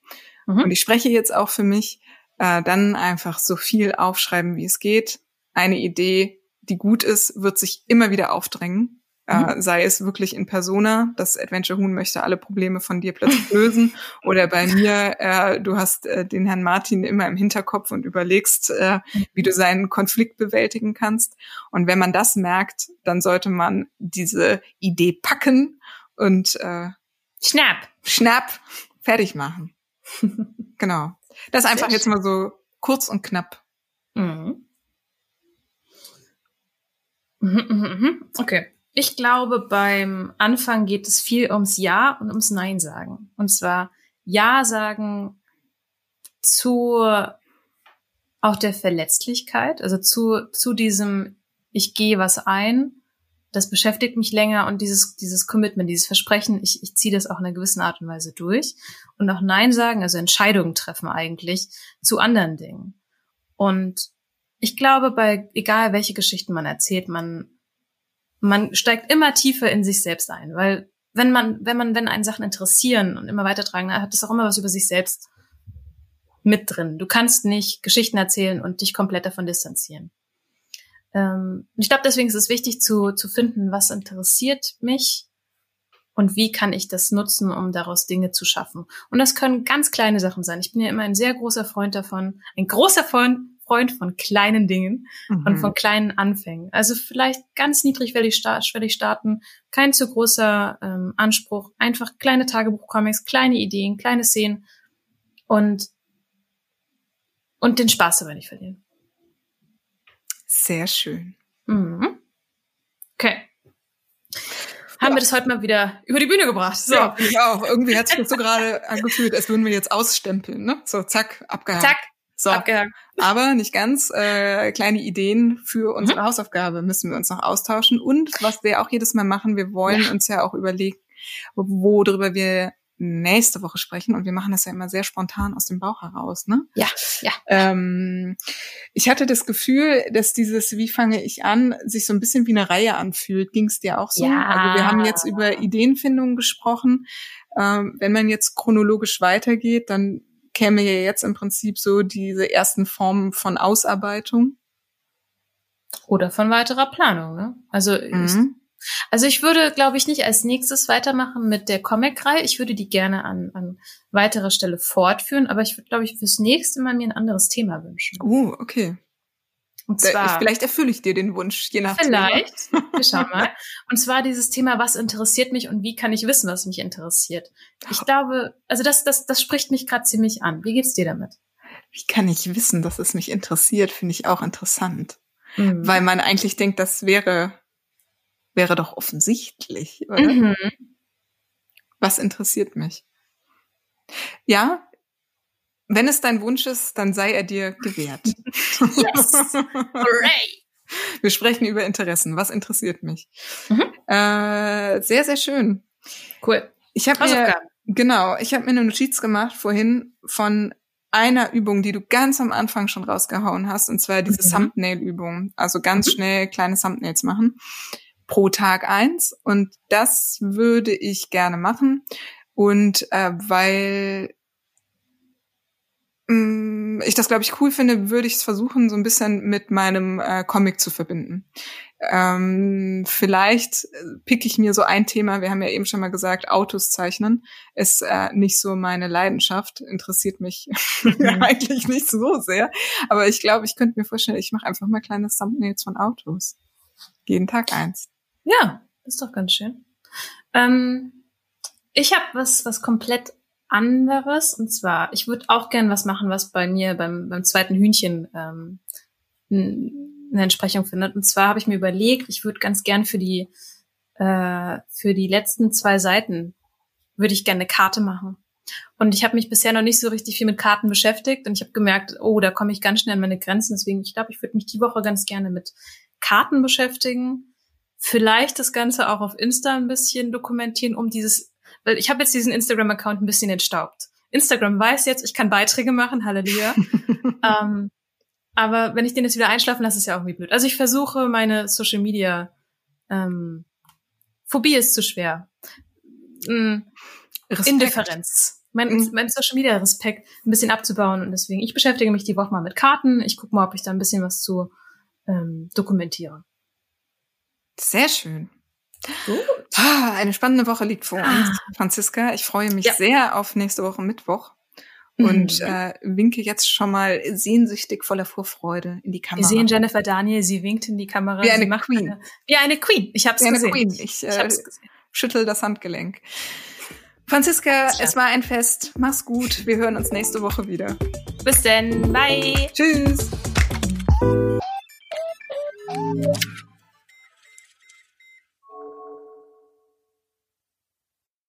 Mhm. Und ich spreche jetzt auch für mich. Äh, dann einfach so viel aufschreiben, wie es geht. Eine Idee, die gut ist, wird sich immer wieder aufdrängen. Äh, mhm. sei es wirklich in Persona, das Adventure Huhn möchte alle Probleme von dir plötzlich lösen, oder bei mir, äh, du hast äh, den Herrn Martin immer im Hinterkopf und überlegst, äh, wie du seinen Konflikt bewältigen kannst. Und wenn man das merkt, dann sollte man diese Idee packen und äh,
schnapp,
schnapp, fertig machen. genau. Das einfach jetzt mal so kurz und knapp.
Mhm. Mhm, mhm, mhm. Okay. Ich glaube, beim Anfang geht es viel ums Ja und ums Nein sagen. Und zwar Ja sagen zu auch der Verletzlichkeit, also zu, zu diesem Ich gehe was ein, das beschäftigt mich länger und dieses, dieses Commitment, dieses Versprechen, ich, ich ziehe das auch in einer gewissen Art und Weise durch und auch Nein sagen, also Entscheidungen treffen eigentlich zu anderen Dingen. Und ich glaube, bei egal welche Geschichten man erzählt, man, man steigt immer tiefer in sich selbst ein, weil wenn man, wenn man, wenn einen Sachen interessieren und immer weitertragen, hat es auch immer was über sich selbst mit drin. Du kannst nicht Geschichten erzählen und dich komplett davon distanzieren. Ähm, ich glaube, deswegen ist es wichtig zu, zu finden, was interessiert mich und wie kann ich das nutzen, um daraus Dinge zu schaffen. Und das können ganz kleine Sachen sein. Ich bin ja immer ein sehr großer Freund davon, ein großer Freund, Freund von kleinen Dingen mhm. und von kleinen Anfängen. Also vielleicht ganz niedrigschwellig starten, kein zu großer ähm, Anspruch, einfach kleine Tagebuchcomics, kleine Ideen, kleine Szenen und und den Spaß dabei nicht verlieren.
Sehr schön.
Mhm. Okay. Haben ja. wir das heute mal wieder über die Bühne gebracht.
So. Ja, ich auch. Irgendwie hat sich so gerade angefühlt, als würden wir jetzt ausstempeln. Ne? So, zack, abgehakt. Zack,
so. abgehakt.
Aber nicht ganz. Äh, kleine Ideen für unsere mhm. Hausaufgabe müssen wir uns noch austauschen. Und was wir auch jedes Mal machen, wir wollen ja. uns ja auch überlegen, worüber wir nächste Woche sprechen und wir machen das ja immer sehr spontan aus dem Bauch heraus, ne?
Ja, ja.
Ähm, ich hatte das Gefühl, dass dieses Wie fange ich an sich so ein bisschen wie eine Reihe anfühlt. Ging es dir auch so?
Ja.
Also wir haben jetzt über Ideenfindung gesprochen. Ähm, wenn man jetzt chronologisch weitergeht, dann käme ja jetzt im Prinzip so diese ersten Formen von Ausarbeitung.
Oder von weiterer Planung, ne? Also mhm. Also ich würde, glaube ich, nicht als nächstes weitermachen mit der Comic-Reihe. Ich würde die gerne an, an weiterer Stelle fortführen, aber ich würde, glaube ich, fürs nächste Mal mir ein anderes Thema wünschen.
Uh, okay. Und zwar, vielleicht erfülle ich dir den Wunsch, je nach
Vielleicht. Thema. Wir schauen mal. Und zwar dieses Thema, was interessiert mich und wie kann ich wissen, was mich interessiert? Ich glaube, also das, das, das spricht mich gerade ziemlich an. Wie geht's dir damit?
Wie kann ich wissen, dass es mich interessiert, finde ich auch interessant. Mhm. Weil man eigentlich denkt, das wäre wäre doch offensichtlich, oder? Mhm. Was interessiert mich? Ja, wenn es dein Wunsch ist, dann sei er dir gewährt. yes! Hooray! Wir sprechen über Interessen. Was interessiert mich? Mhm. Äh, sehr, sehr schön.
Cool.
Ich habe mir genau, ich habe mir eine Notiz gemacht vorhin von einer Übung, die du ganz am Anfang schon rausgehauen hast, und zwar diese mhm. Thumbnail-Übung. Also ganz schnell kleine Thumbnails machen pro Tag eins. Und das würde ich gerne machen. Und äh, weil ich das, glaube ich, cool finde, würde ich es versuchen, so ein bisschen mit meinem äh, Comic zu verbinden. Ähm, vielleicht äh, pick ich mir so ein Thema, wir haben ja eben schon mal gesagt, Autos zeichnen ist äh, nicht so meine Leidenschaft, interessiert mich mhm. eigentlich nicht so sehr. Aber ich glaube, ich könnte mir vorstellen, ich mache einfach mal kleine Thumbnails von Autos. Jeden Tag eins.
Ja, ist doch ganz schön. Ähm, ich habe was, was komplett anderes. Und zwar, ich würde auch gern was machen, was bei mir beim, beim zweiten Hühnchen ähm, eine Entsprechung findet. Und zwar habe ich mir überlegt, ich würde ganz gern für die äh, für die letzten zwei Seiten würde ich gerne eine Karte machen. Und ich habe mich bisher noch nicht so richtig viel mit Karten beschäftigt und ich habe gemerkt, oh, da komme ich ganz schnell an meine Grenzen. Deswegen, ich glaube, ich würde mich die Woche ganz gerne mit Karten beschäftigen vielleicht das Ganze auch auf Insta ein bisschen dokumentieren, um dieses, weil ich habe jetzt diesen Instagram-Account ein bisschen entstaubt. Instagram weiß jetzt, ich kann Beiträge machen, Halleluja. ähm, aber wenn ich den jetzt wieder einschlafen lasse, ist ja auch irgendwie blöd. Also ich versuche meine Social Media ähm, Phobie ist zu schwer. Mhm. Indifferenz. Mein, mhm. mein Social Media Respekt ein bisschen abzubauen und deswegen, ich beschäftige mich die Woche mal mit Karten. Ich gucke mal, ob ich da ein bisschen was zu ähm, dokumentiere.
Sehr schön. Gut. Ah, eine spannende Woche liegt vor ah. uns, ah. Franziska. Ich freue mich ja. sehr auf nächste Woche Mittwoch und mhm. äh, winke jetzt schon mal sehnsüchtig voller Vorfreude in die Kamera.
Wir sehen Jennifer Daniel, sie winkt in die Kamera.
Wie eine Queen. Eine,
wie eine Queen. Ich habe es gesehen.
Queen. Ich, ich hab's äh, gesehen. schüttel das Handgelenk. Franziska, es war ein Fest. Mach's gut. Wir hören uns nächste Woche wieder.
Bis denn. Bye.
Tschüss.